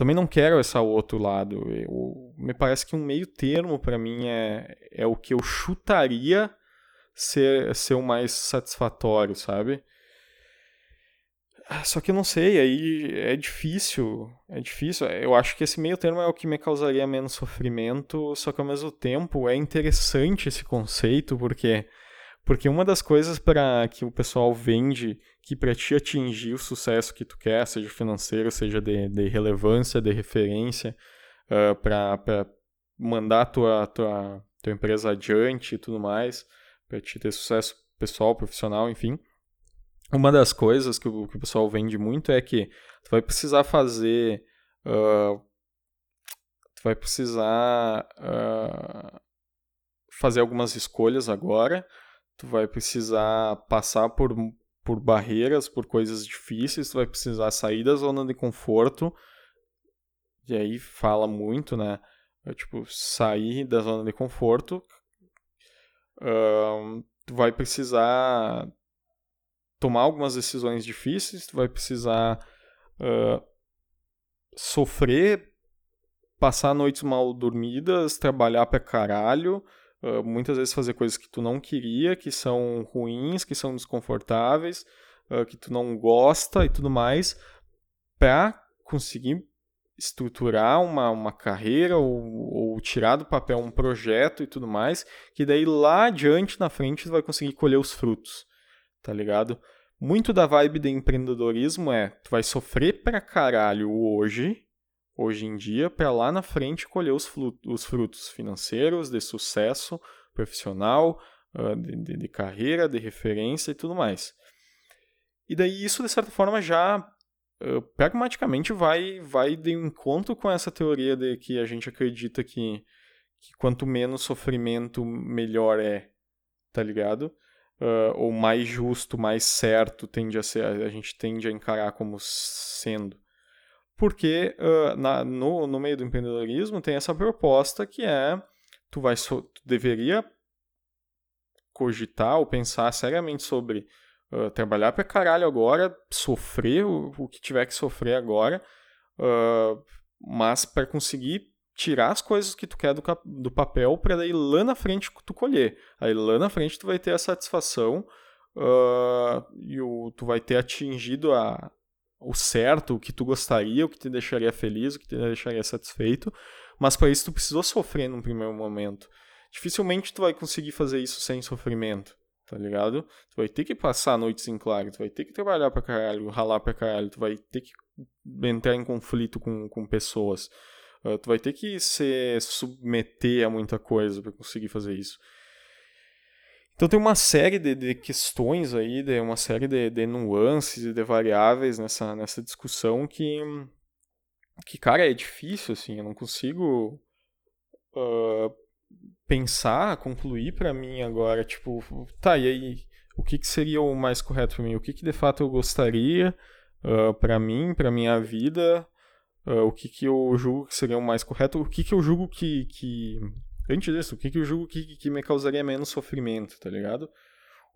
também não quero esse outro lado. Eu, me parece que um meio termo para mim é, é o que eu chutaria ser, ser o mais satisfatório, sabe? Só que eu não sei, aí é difícil, é difícil. Eu acho que esse meio termo é o que me causaria menos sofrimento, só que ao mesmo tempo é interessante esse conceito, porque porque uma das coisas para que o pessoal vende que para te atingir o sucesso que tu quer, seja financeiro, seja de, de relevância, de referência, uh, ah, para mandar tua, tua, tua empresa adiante e tudo mais, para te ter sucesso pessoal, profissional, enfim. Uma das coisas que o, que o pessoal vende muito é que tu vai precisar fazer. Uh, tu vai precisar uh, fazer algumas escolhas agora tu vai precisar passar por, por barreiras, por coisas difíceis, tu vai precisar sair da zona de conforto. E aí fala muito, né? É, tipo, sair da zona de conforto. Uh, tu vai precisar tomar algumas decisões difíceis, tu vai precisar uh, sofrer, passar noites mal dormidas, trabalhar pra caralho, Uh, muitas vezes fazer coisas que tu não queria, que são ruins, que são desconfortáveis, uh, que tu não gosta e tudo mais, para conseguir estruturar uma, uma carreira ou, ou, tirar do papel um projeto e tudo mais, que daí lá adiante, na frente, tu vai conseguir colher os frutos, tá ligado? Muito da vibe de empreendedorismo é, tu vai sofrer pra caralho hoje, hoje em dia para lá na frente colher os, os, frutos financeiros, de sucesso profissional, uh, de, de, de, carreira, de referência e tudo mais. E daí isso, de certa forma, já uh, pragmaticamente vai, vai de encontro com essa teoria de que a gente acredita que, que quanto menos sofrimento, melhor é, tá ligado? Uh, ou mais justo, mais certo tende a ser, a gente tende a encarar como sendo. Porque uh, na, no, no meio do empreendedorismo tem essa proposta que é tu vai so, tu deveria cogitar ou pensar seriamente sobre uh, trabalhar para caralho agora, sofrer o, o, que tiver que sofrer agora, mas para conseguir tirar as coisas que tu quer do, do papel para daí lá na frente tu colher. Aí lá na frente tu vai ter a satisfação uh, e o, tu vai ter atingido a, o certo, o que tu gostaria, o que te deixaria feliz, o que te deixaria satisfeito, mas para isso tu precisou sofrer num primeiro momento. Dificilmente tu vai conseguir fazer isso sem sofrimento, tá ligado? Tu vai ter que passar noites em claro, tu vai ter que trabalhar pra caralho, ralar pra caralho, tu vai ter que entrar em conflito com, com pessoas. Uh, tu vai ter que se submeter a muita coisa para conseguir fazer isso. Então tem uma série de, de questões aí, de uma série de, de, nuances e de variáveis nessa, nessa discussão que, que, cara, é difícil, assim, eu não consigo uh, pensar, concluir para mim agora, tipo, tá, e aí, o que, que seria o mais correto para mim? O que, que de fato eu gostaria uh, para mim, para minha vida, uh, o que, que eu julgo que seria o mais correto, o que, que eu julgo que, que. Antes disso, o que, que eu julgo que, que me causaria menos sofrimento, tá ligado?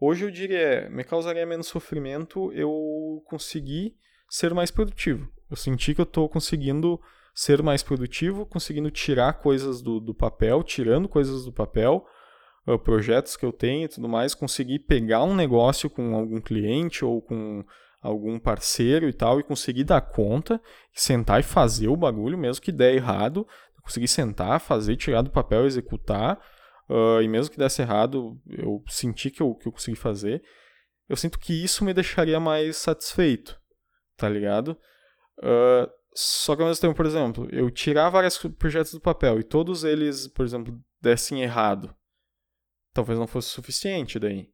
Hoje eu diria, me causaria menos sofrimento eu conseguir ser mais produtivo. Eu senti que eu estou conseguindo ser mais produtivo, conseguindo tirar coisas do, do papel, tirando coisas do papel, uh, projetos que eu tenho e tudo mais, conseguir pegar um negócio com algum cliente ou com algum parceiro e tal, e conseguir dar conta, sentar e fazer o bagulho, mesmo que der errado, conseguir sentar, fazer, tirar do papel, executar, uh, e mesmo que desse errado, eu senti que eu, que eu consegui fazer, eu sinto que isso me deixaria mais satisfeito, tá ligado? Uh, só que ao mesmo tempo, por exemplo, eu tirar vários projetos do papel e todos eles, por exemplo, dessem errado, talvez não fosse suficiente daí.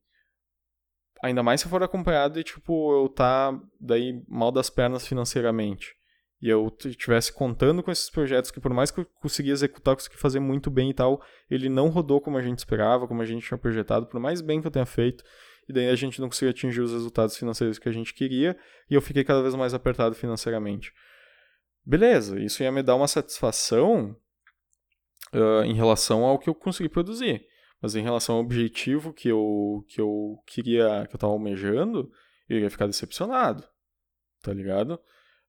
Ainda mais se for acompanhado e, tipo, eu tá daí mal das pernas financeiramente. E eu estivesse contando com esses projetos que, por mais que eu consegui executar, consegui fazer muito bem e tal, ele não rodou como a gente esperava, como a gente tinha projetado, por mais bem que eu tenha feito. E daí a gente não conseguiu atingir os resultados financeiros que a gente queria, e eu fiquei cada vez mais apertado financeiramente. Beleza, isso ia me dar uma satisfação uh, em relação ao que eu consegui produzir. Mas em relação ao objetivo que eu, que eu queria, que eu tava almejando, eu ia ficar decepcionado. Tá ligado?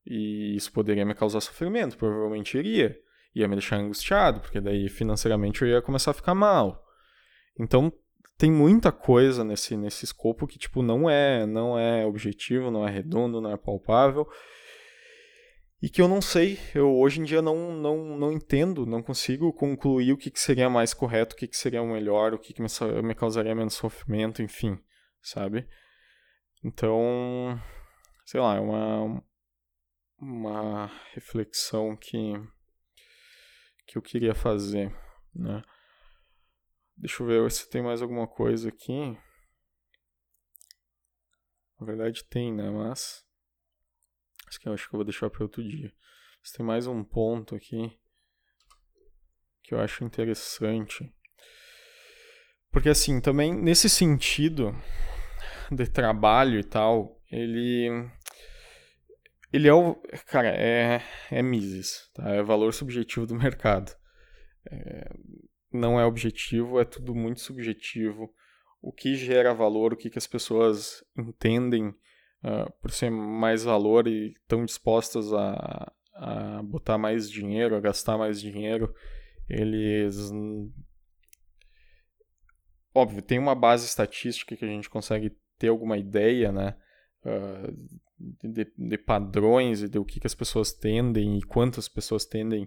E isso poderia me causar sofrimento, provavelmente iria. Ia me deixar angustiado, porque daí financeiramente eu ia começar a ficar mal. Então tem muita coisa nesse, nesse escopo que tipo não é não é objetivo, não é redondo, não é palpável e que eu não sei, eu hoje em dia não, não, não entendo, não consigo concluir o que, que seria mais correto, o que, que seria o melhor, o que, que me, causaria menos sofrimento, enfim, sabe? Então, sei lá, é uma, uma reflexão que, que eu queria fazer, né? Deixa eu ver se tem mais alguma coisa aqui. Na verdade tem, né? Mas isso que eu acho que eu vou deixar para outro dia. Mas tem mais um ponto aqui que eu acho interessante. Porque assim, também nesse sentido de trabalho e tal, ele ele é o cara, é é Mises, tá? É valor subjetivo do mercado. É, não é objetivo, é tudo muito subjetivo. O que gera valor, o que, que as pessoas entendem uh, por ser mais valor e estão dispostas a, a botar mais dinheiro, a gastar mais dinheiro, eles. Óbvio, tem uma base estatística que a gente consegue ter alguma ideia, né? Uh, de, de, padrões e de o que, que as pessoas tendem e quantas pessoas tendem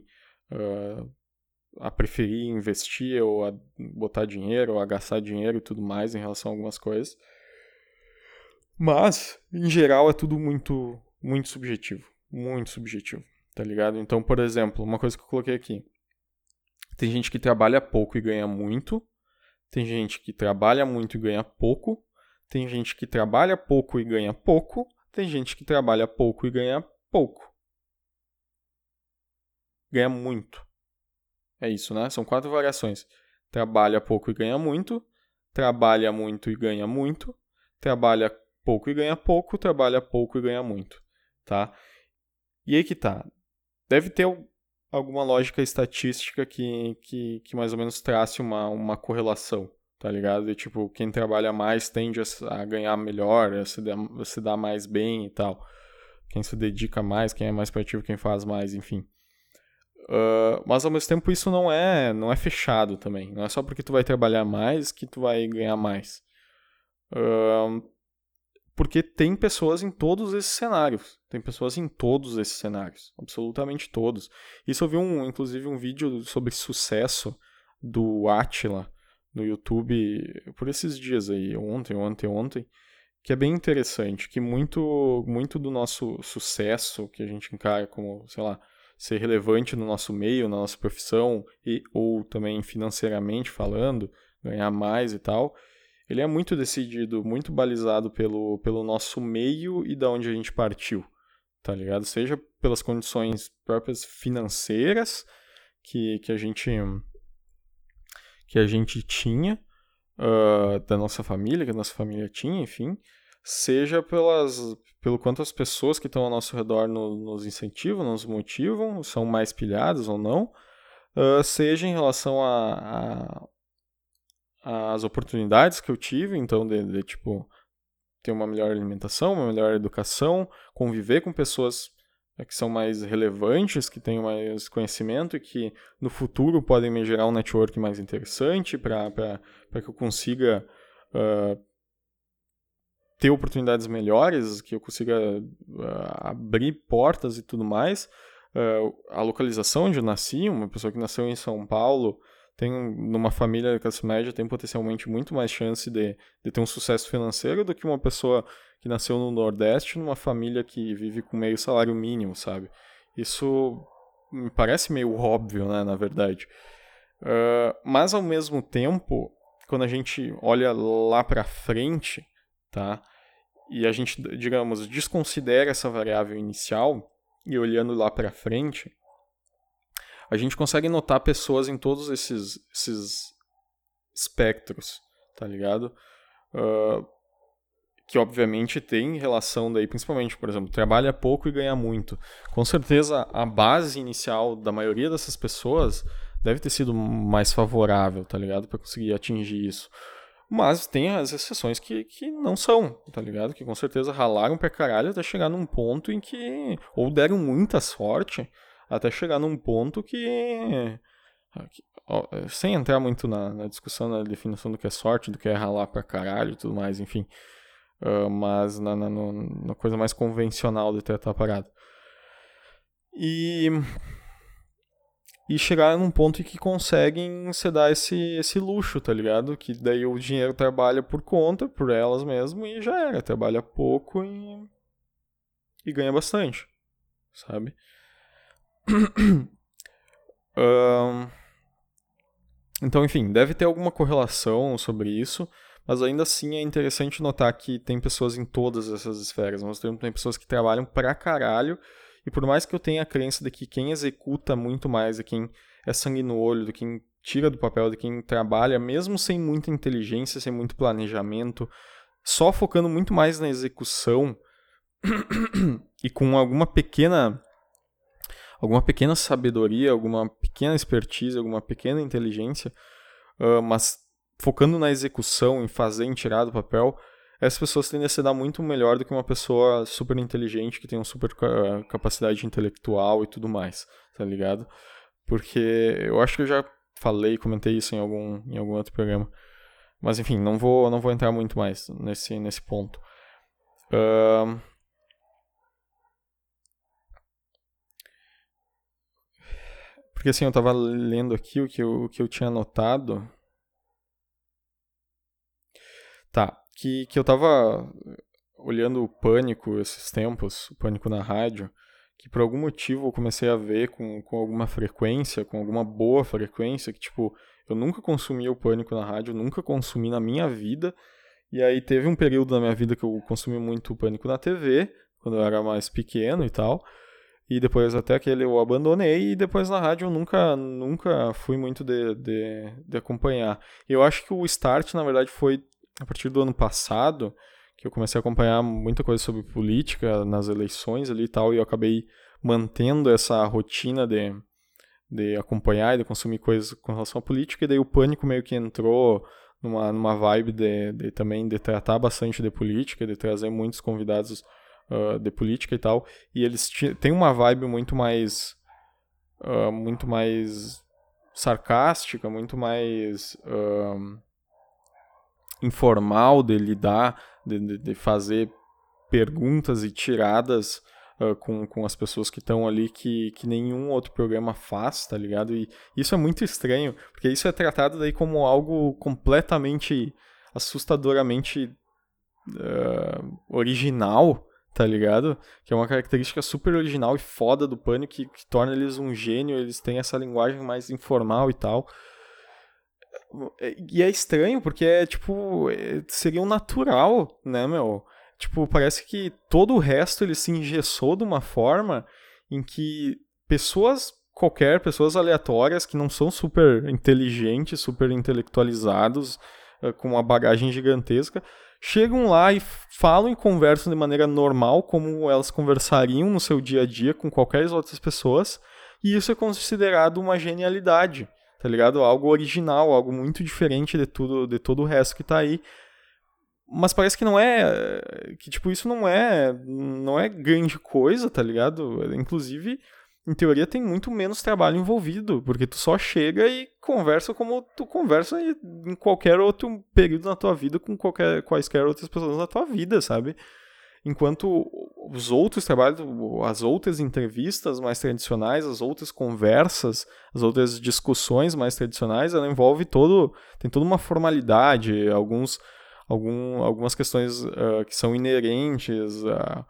uh, a preferir investir ou a botar dinheiro ou a gastar dinheiro e tudo mais em relação a algumas coisas. Mas, em geral, é tudo muito, muito subjetivo. Muito subjetivo. Tá ligado? Então, por exemplo, uma coisa que eu coloquei aqui. Tem gente que trabalha pouco e ganha muito. Tem gente que trabalha muito e ganha pouco. Tem gente que trabalha pouco e ganha pouco. Tem gente que trabalha pouco e ganha pouco. Ganha muito. É isso, né? São quatro variações. Trabalha pouco e ganha muito. Trabalha muito e ganha muito. Trabalha pouco e ganha pouco. Trabalha pouco e ganha muito. Tá? E aí que tá. Deve ter alguma lógica estatística que, que, que mais ou menos trace uma, uma correlação, tá ligado? E, tipo, quem trabalha mais tende a, ganhar melhor, a se, dar, a se dar mais bem e tal. Quem se dedica mais, quem é mais proativo, quem faz mais, enfim. Uh, mas ao mesmo tempo isso não é não é fechado também. Não é só porque tu vai trabalhar mais que tu vai ganhar mais. Uh, porque tem pessoas em todos esses cenários. Tem pessoas em todos esses cenários, absolutamente todos. Isso eu vi um, inclusive um vídeo sobre sucesso do Atila no YouTube por esses dias aí, ontem, ontem, ontem, que é bem interessante, que muito muito do nosso sucesso que a gente encara como, sei lá, ser relevante no nosso meio, na nossa profissão e ou também financeiramente falando, ganhar mais e tal, ele é muito decidido, muito balizado pelo, pelo nosso meio e da onde a gente partiu, tá ligado? Seja pelas condições próprias financeiras que, que a gente que a gente tinha uh, da nossa família, que a nossa família tinha, enfim, seja pelas, pelo quanto as pessoas que estão ao nosso redor no, nos incentivam, nos motivam, são mais pilhadas ou não, uh, seja em relação a, a as oportunidades que eu tive, então, de, de, tipo, ter uma melhor alimentação, uma melhor educação, conviver com pessoas né, que são mais relevantes, que têm mais conhecimento e que no futuro podem me gerar um network mais interessante para que eu consiga uh, ter oportunidades melhores, que eu consiga uh, abrir portas e tudo mais. Uh, a localização onde eu nasci, uma pessoa que nasceu em São Paulo, tem numa família classe média tem potencialmente muito mais chance de, de ter um sucesso financeiro do que uma pessoa que nasceu no Nordeste numa família que vive com meio salário mínimo, sabe? Isso me parece meio óbvio, né, na verdade. Uh, mas ao mesmo tempo, quando a gente olha lá para frente, tá? E a gente, digamos, desconsidera essa variável inicial e olhando lá para frente, a gente consegue notar pessoas em todos esses, esses espectros, tá ligado? Uh, que obviamente tem relação daí, principalmente, por exemplo, trabalha pouco e ganha muito. Com certeza a base inicial da maioria dessas pessoas deve ter sido mais favorável, tá ligado? Para conseguir atingir isso. Mas tem as exceções que, que não são, tá ligado? Que com certeza ralaram pra caralho até chegar num ponto em que. Ou deram muita sorte até chegar num ponto que, ó, sem entrar muito na, na, discussão na definição do que é sorte, do que é ralar pra caralho e tudo mais, enfim, uh, mas na, na, na, coisa mais convencional de ter parado. E e chegar num ponto em que conseguem se dar esse, esse luxo, tá ligado? Que daí o dinheiro trabalha por conta, por elas mesmo, e já era. Trabalha pouco e, e ganha bastante, sabe? um, então, enfim, deve ter alguma correlação sobre isso, mas ainda assim é interessante notar que tem pessoas em todas essas esferas. Nós temos tem pessoas que trabalham pra caralho, e por mais que eu tenha a crença de que quem executa muito mais é quem é sangue no olho, de quem tira do papel, de quem trabalha, mesmo sem muita inteligência, sem muito planejamento, só focando muito mais na execução e com alguma pequena alguma pequena sabedoria, alguma pequena expertise, alguma pequena inteligência, uh, mas focando na execução, em fazer, em tirar do papel, essas pessoas tendem a se dar muito melhor do que uma pessoa super inteligente que tem uma super capacidade intelectual e tudo mais, tá ligado? Porque eu acho que eu já falei, comentei isso em algum, em algum outro programa. Mas enfim, não vou, não vou entrar muito mais nesse, nesse ponto. Uh, Porque assim, eu tava lendo aqui o que eu, o que eu tinha anotado. Tá, que, que eu tava olhando o Pânico esses tempos, o Pânico na rádio, que por algum motivo eu comecei a ver com, com alguma frequência, com alguma boa frequência, que tipo, eu nunca consumi o Pânico na rádio, nunca consumi na minha vida. E aí teve um período na minha vida que eu consumi muito o Pânico na TV, quando eu era mais pequeno e tal. E depois até aquele eu abandonei e depois na rádio eu nunca, nunca fui muito de, de, de acompanhar. Eu acho que o start, na verdade, foi a partir do ano passado, que eu comecei a acompanhar muita coisa sobre política nas eleições ali e tal, e eu acabei mantendo essa rotina de, de acompanhar e de consumir coisas com relação à política, e daí o pânico meio que entrou numa, numa vibe de, de também de tratar bastante de política, de trazer muitos convidados uh, de política e tal, e eles têm uma vibe muito mais uh, muito mais sarcástica, muito mais uh, informal de lidar, de, de, de fazer perguntas e tiradas uh, com, com as pessoas que estão ali que, que nenhum outro programa faz, tá ligado? E isso é muito estranho, porque isso é tratado daí como algo completamente assustadoramente uh, original, tá ligado? Que é uma característica super original e foda do Pânico que, que torna eles um gênio, eles têm essa linguagem mais informal e tal. E é estranho, porque é tipo. É, seria um natural, né, meu? Tipo, parece que todo o resto ele se engessou de uma forma em que pessoas qualquer, pessoas aleatórias que não são super inteligentes, super intelectualizados, eh, com uma bagagem gigantesca, chegam lá e falam e conversam de maneira normal, como elas conversariam no seu dia a dia com qualquer outras pessoas, e isso é considerado uma genialidade, tá ligado? Algo original, algo muito diferente de tudo, de todo o resto que tá aí. Mas parece que não é. Que, tipo, isso não é. Não é grande coisa, tá ligado? Inclusive, em teoria, tem muito menos trabalho envolvido, porque tu só chega e conversa como tu conversa em qualquer outro período na tua vida com qualquer, quaisquer outras pessoas na tua vida, sabe? Enquanto os outros trabalhos, as outras entrevistas mais tradicionais, as outras conversas, as outras discussões mais tradicionais, ela envolve todo. tem toda uma formalidade, alguns algum, algumas questões uh, que são inerentes a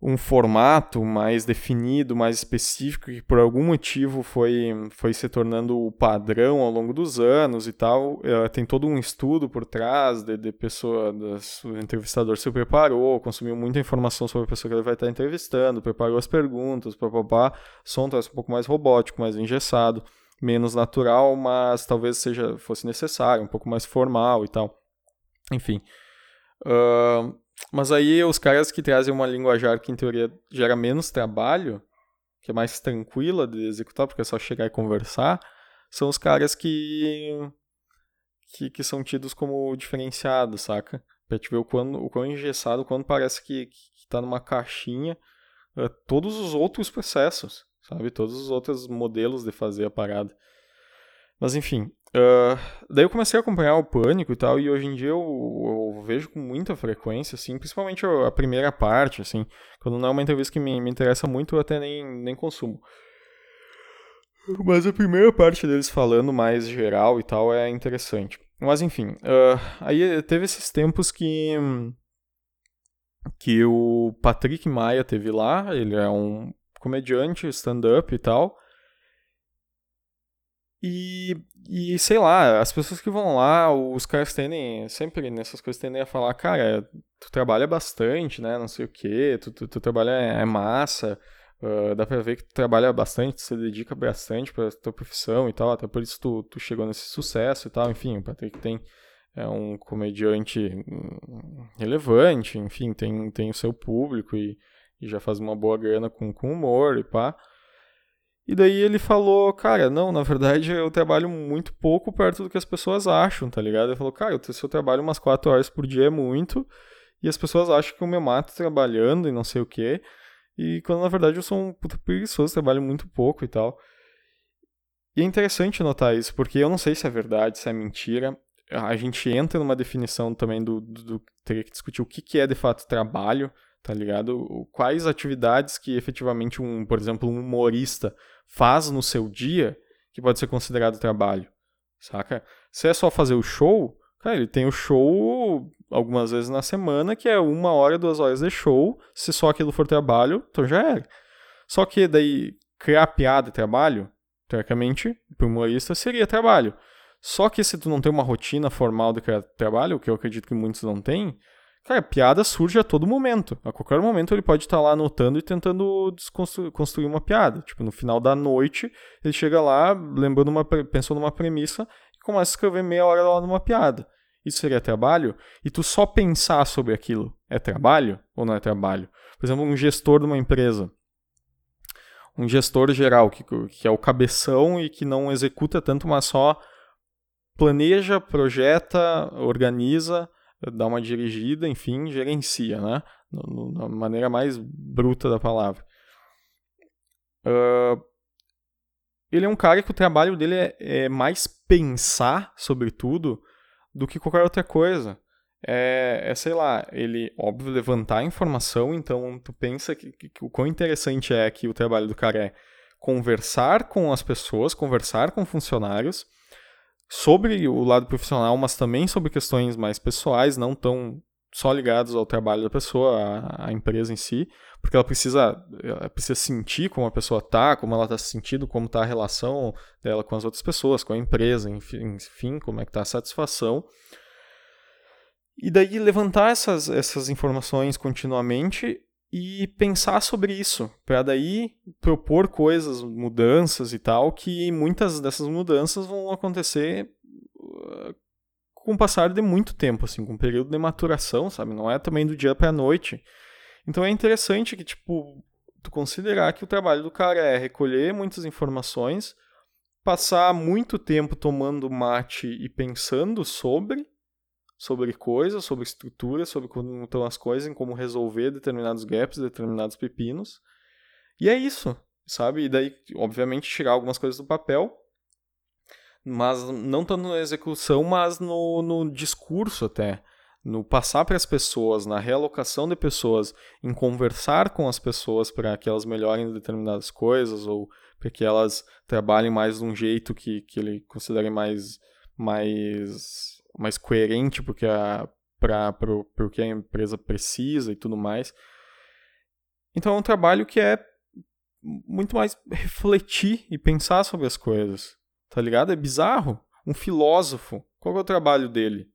um formato mais definido, mais específico, que por algum motivo foi, foi se tornando o padrão ao longo dos anos e tal. Uh, tem todo um estudo por trás de, de pessoa, o entrevistador se preparou, consumiu muita informação sobre a pessoa que ele vai estar entrevistando, preparou as perguntas, papapá, som traz um pouco mais robótico, mais engessado, menos natural, mas talvez seja fosse necessário, um pouco mais formal e tal. Enfim. Uh, mas aí os caras que trazem uma linguajar que em teoria gera menos trabalho, que é mais tranquila de executar, porque é só chegar e conversar, são os caras que que, que são tidos como diferenciados, saca? Pra te ver o quão, o quão engessado, quando parece que, que tá numa caixinha uh, todos os outros processos, sabe? Todos os outros modelos de fazer a parada. Mas enfim, Uh, daí eu comecei a acompanhar o Pânico e tal, e hoje em dia eu, eu vejo com muita frequência, assim, principalmente a primeira parte, assim, quando não é uma entrevista que me, me interessa muito, eu até nem, nem consumo. Mas a primeira parte deles falando mais geral e tal é interessante. Mas enfim, uh, aí teve esses tempos que que o Patrick Maia teve lá, ele é um comediante, stand-up e tal, e, e sei lá, as pessoas que vão lá, os caras tendem, sempre nessas coisas tendem a falar, cara, tu trabalha bastante, né, não sei o que, tu, tu, tu, trabalha, é massa, uh, dá pra ver que tu trabalha bastante, tu se dedica bastante pra tua profissão e tal, até por isso tu, tu chegou nesse sucesso e tal, enfim, o Patrick tem, é um comediante hum, relevante, enfim, tem, tem o seu público e, e já faz uma boa grana com, com humor e pá. E daí ele falou, cara, não, na verdade eu trabalho muito pouco perto do que as pessoas acham, tá ligado? Ele falou, cara, se eu trabalho umas 4 horas por dia é muito, e as pessoas acham que eu me mato trabalhando e não sei o quê. E quando na verdade eu sou um puta preguiçoso, trabalho muito pouco e tal. E é interessante notar isso, porque eu não sei se é verdade, se é mentira. A gente entra numa definição também do, do, do teria que discutir o que, que é de fato trabalho, tá ligado? Quais atividades que efetivamente um, por exemplo, um humorista faz no seu dia que pode ser considerado trabalho, saca? Se é só fazer o show, Cara, ele tem o show algumas vezes na semana, que é uma hora, duas horas de show. Se só aquilo for trabalho, então já era. Só que daí, criar piada é trabalho, teoricamente, para o humorista, seria trabalho. Só que se tu não tem uma rotina formal de criar trabalho, o que eu acredito que muitos não têm, cara, piada surge a todo momento. A qualquer momento ele pode estar lá anotando e tentando construir uma piada. Tipo, no final da noite, ele chega lá, lembrando uma, pensando numa premissa, e começa a escrever meia hora lá numa piada. Isso seria trabalho? E tu só pensar sobre aquilo é trabalho ou não é trabalho? Por exemplo, um gestor de uma empresa um gestor geral, que, que é o cabeção e que não executa tanto, mas só planeja, projeta, organiza, dá uma dirigida, enfim, gerencia, né? Da maneira mais bruta da palavra. Uh, ele é um cara que o trabalho dele é, é mais pensar sobre tudo do que qualquer outra coisa é, é, sei lá, ele, óbvio, levantar informação, então tu pensa que, que, que, o quão interessante é que o trabalho do cara é conversar com as pessoas, conversar com funcionários sobre o lado profissional, mas também sobre questões mais pessoais, não tão só ligados ao trabalho da pessoa, à, à empresa em si, porque ela precisa, ela precisa sentir como a pessoa tá, como ela está se sentindo, como está a relação dela com as outras pessoas, com a empresa, enfim, como é que está a satisfação. E daí levantar essas, essas informações continuamente e pensar sobre isso, para daí propor coisas, mudanças e tal, que muitas dessas mudanças vão acontecer uh, com o passar de muito tempo, assim, com um período de maturação, sabe? Não é também do dia para a noite. Então é interessante que, tipo, tu considerar que o trabalho do cara é recolher muitas informações, passar muito tempo tomando mate e pensando sobre, sobre coisas, sobre estrutura, sobre como estão as coisas, em como resolver determinados gaps, determinados pepinos. E é isso, sabe? E daí, obviamente, tirar algumas coisas do papel, mas não tanto na execução, mas no, no discurso até. No passar para as pessoas, na realocação de pessoas, em conversar com as pessoas para que elas melhorem determinadas coisas ou para que elas trabalhem mais de um jeito que, que ele considere mais, mais mais coerente porque a para o que a empresa precisa e tudo mais. Então é um trabalho que é muito mais refletir e pensar sobre as coisas, tá ligado? É bizarro. Um filósofo, qual é o trabalho dele?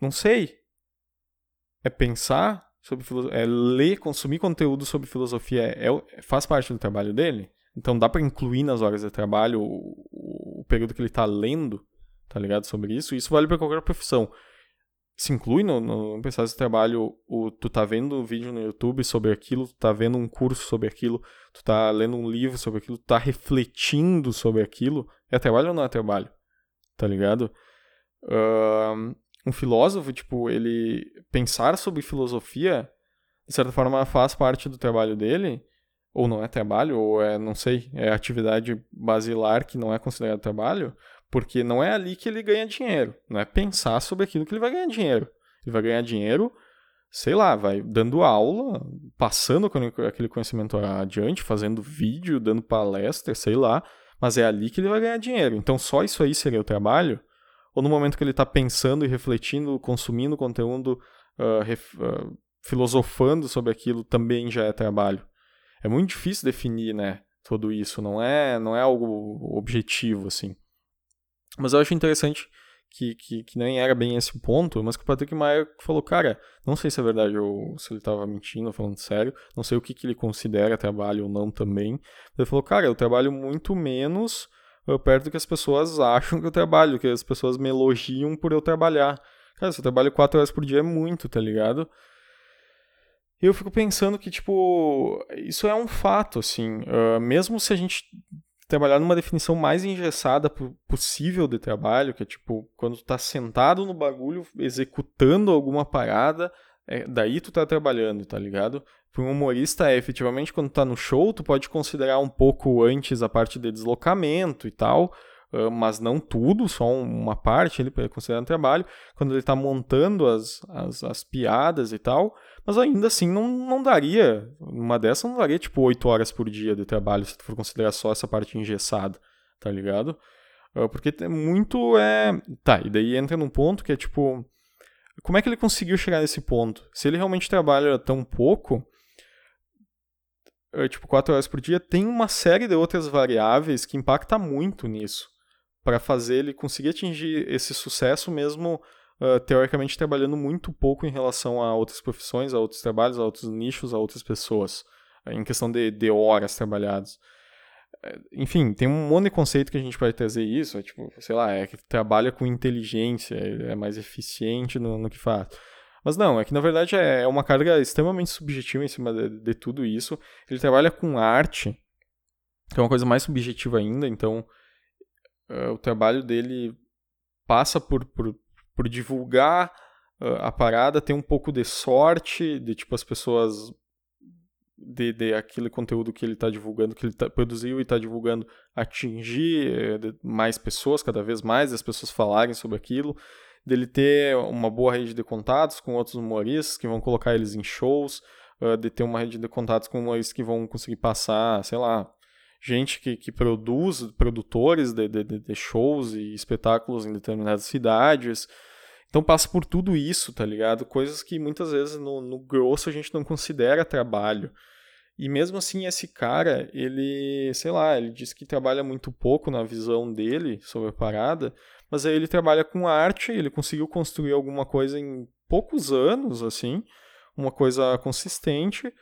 Não sei. É pensar sobre é ler, consumir conteúdo sobre filosofia, é, é, faz parte do trabalho dele? Então dá para incluir nas horas de trabalho o, o período que ele está lendo? Tá ligado? Sobre isso. Isso vale para qualquer profissão. Se inclui no, no pensar de trabalho, o, tu tá vendo um vídeo no YouTube sobre aquilo, tu tá vendo um curso sobre aquilo, tu tá lendo um livro sobre aquilo, tu tá refletindo sobre aquilo, é trabalho ou não é trabalho? Tá ligado? Uh, um filósofo, tipo, ele pensar sobre filosofia, de certa forma, faz parte do trabalho dele, ou não é trabalho, ou é, não sei, é atividade basilar que não é considerado trabalho, porque não é ali que ele ganha dinheiro. Não é pensar sobre aquilo que ele vai ganhar dinheiro. Ele vai ganhar dinheiro, sei lá, vai dando aula, passando aquele conhecimento adiante, fazendo vídeo, dando palestra, sei lá. Mas é ali que ele vai ganhar dinheiro. Então só isso aí seria o trabalho? Ou no momento que ele está pensando e refletindo, consumindo conteúdo, uh, ref, uh, filosofando sobre aquilo, também já é trabalho? É muito difícil definir, né? Tudo isso. Não é, não é algo objetivo, assim. Mas eu acho interessante que, que, que, nem era bem esse o ponto, mas que o Patrick Maia falou, cara, não sei se é verdade ou se ele estava mentindo, falando sério, não sei o que, que ele considera trabalho ou não também. Ele falou, cara, eu trabalho muito menos uh, perto do que as pessoas acham que eu trabalho, que as pessoas me elogiam por eu trabalhar. Cara, se eu trabalho quatro horas por dia é muito, tá ligado? Eu fico pensando que, tipo, isso é um fato, assim. Uh, mesmo se a gente trabalhar numa definição mais engessada possível de trabalho, que é tipo, quando tu tá sentado no bagulho, executando alguma parada, é, daí tu tá trabalhando, tá ligado? Para um humorista, é efetivamente quando tá no show, tu pode considerar um pouco antes a parte de deslocamento e tal, mas não tudo, só uma parte ele é considerado trabalho. Quando ele tá montando as, as, as piadas e tal, mas ainda assim não, não daria, uma dessas não daria tipo 8 horas por dia de trabalho, se tu for considerar só essa parte engessada, tá ligado? Uh, porque muito é. Tá, e daí entra num ponto que é tipo. Como é que ele conseguiu chegar nesse ponto? Se ele realmente trabalha tão pouco, uh, tipo, 4 horas por dia, tem uma série de outras variáveis que impacta muito nisso. Para fazer ele conseguir atingir esse sucesso mesmo uh, teoricamente trabalhando muito pouco em relação a outras profissões, a outros trabalhos, a outros nichos, a outras pessoas, em questão de, de horas trabalhadas. É, enfim, tem um monte de conceito que a gente pode trazer isso, é tipo, sei lá, é que trabalha com inteligência, é, é mais eficiente no, no que faz. Mas não, é que na verdade é, é uma carga extremamente subjetiva em cima de, de tudo isso. Ele trabalha com arte, que é uma coisa mais subjetiva ainda, então uh, o trabalho dele passa por, por por divulgar uh, a parada, ter um pouco de sorte, de tipo as pessoas de, de aquele conteúdo que ele está divulgando, que ele tá, produziu e está divulgando, atingir eh, mais pessoas, cada vez mais, as pessoas falarem sobre aquilo, dele ter uma boa rede de contatos com outros humoristas que vão colocar eles em shows, de ter uma rede de contatos com humoristas que vão conseguir passar, sei lá, gente que, que produz, produtores de, de, de shows e espetáculos em determinadas cidades. Então passa por tudo isso, tá ligado? Coisas que muitas vezes no, no grosso a gente não considera trabalho. E mesmo assim, esse cara, ele, sei lá, ele diz que trabalha muito pouco na visão dele sobre a parada, mas aí ele trabalha com arte, ele conseguiu construir alguma coisa em poucos anos, assim, uma coisa consistente,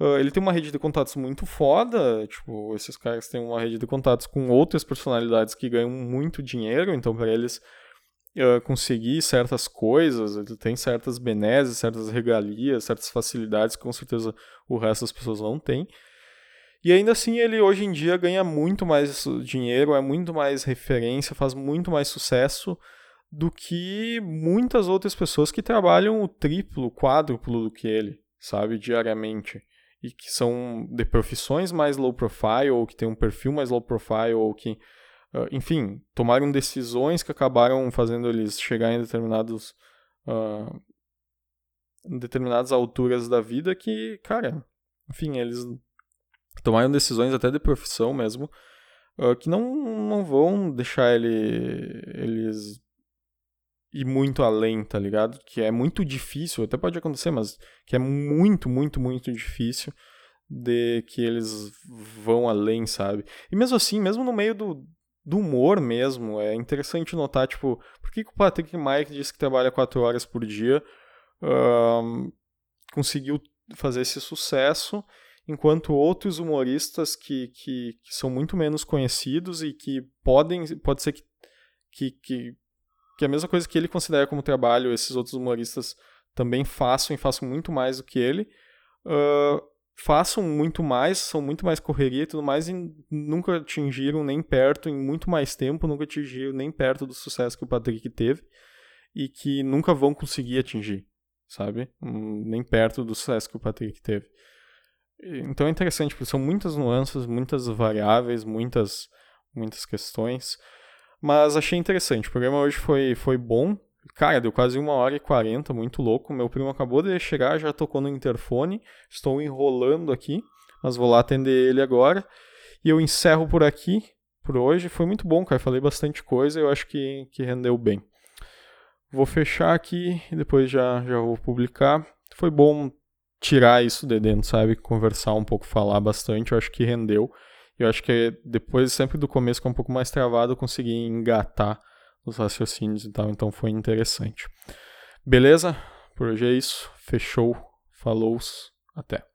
Uh, ele tem uma rede de contatos muito foda, tipo, esses caras têm uma rede de contatos com outras personalidades que ganham muito dinheiro, então para eles uh, conseguir certas coisas, ele tem certas benesses, certas regalias, certas facilidades que com certeza o resto das pessoas não tem. E ainda assim ele hoje em dia ganha muito mais dinheiro, é muito mais referência, faz muito mais sucesso do que muitas outras pessoas que trabalham o triplo, quádruplo do que ele, sabe, diariamente e que são de profissões mais low profile, ou que têm um perfil mais low profile, ou que, uh, enfim, tomaram decisões que acabaram fazendo eles chegar em determinados. Uh, em determinadas alturas da vida que, cara, enfim, eles tomaram decisões até de profissão mesmo, uh, que não, não vão deixar ele, eles ir muito além, tá ligado? Que é muito difícil, até pode acontecer, mas que é muito, muito, muito difícil de que eles vão além, sabe? E mesmo assim, mesmo no meio do, do humor mesmo, é interessante notar, tipo, por que, que o Patrick Mike disse que trabalha quatro horas por dia, um, conseguiu fazer esse sucesso, enquanto outros humoristas que, que, que, são muito menos conhecidos e que podem, pode ser que, que, que que é a mesma coisa que ele considera como trabalho, esses outros humoristas também façam e façam muito mais do que ele. Uh, façam muito mais, são muito mais correria e tudo mais, e nunca atingiram nem perto, em muito mais tempo, nunca atingiram nem perto do sucesso que o Patrick teve e que nunca vão conseguir atingir, sabe? Um, nem perto do sucesso que o Patrick teve. Então é interessante, porque são muitas nuances, muitas variáveis, muitas, muitas questões. Mas achei interessante. O programa hoje foi, foi bom. Cara, deu quase uma hora e quarenta, muito louco. Meu primo acabou de chegar, já tocou no interfone. Estou enrolando aqui, mas vou lá atender ele agora. E eu encerro por aqui, por hoje. Foi muito bom, cara. Falei bastante coisa eu acho que, que rendeu bem. Vou fechar aqui e depois já, já vou publicar. Foi bom tirar isso de dentro, sabe? Conversar um pouco, falar bastante. Eu acho que rendeu eu acho que depois, sempre do começo, que é um pouco mais travado, eu consegui engatar os raciocínios e tal, então foi interessante. Beleza? Por hoje é isso. Fechou. Falou. Até.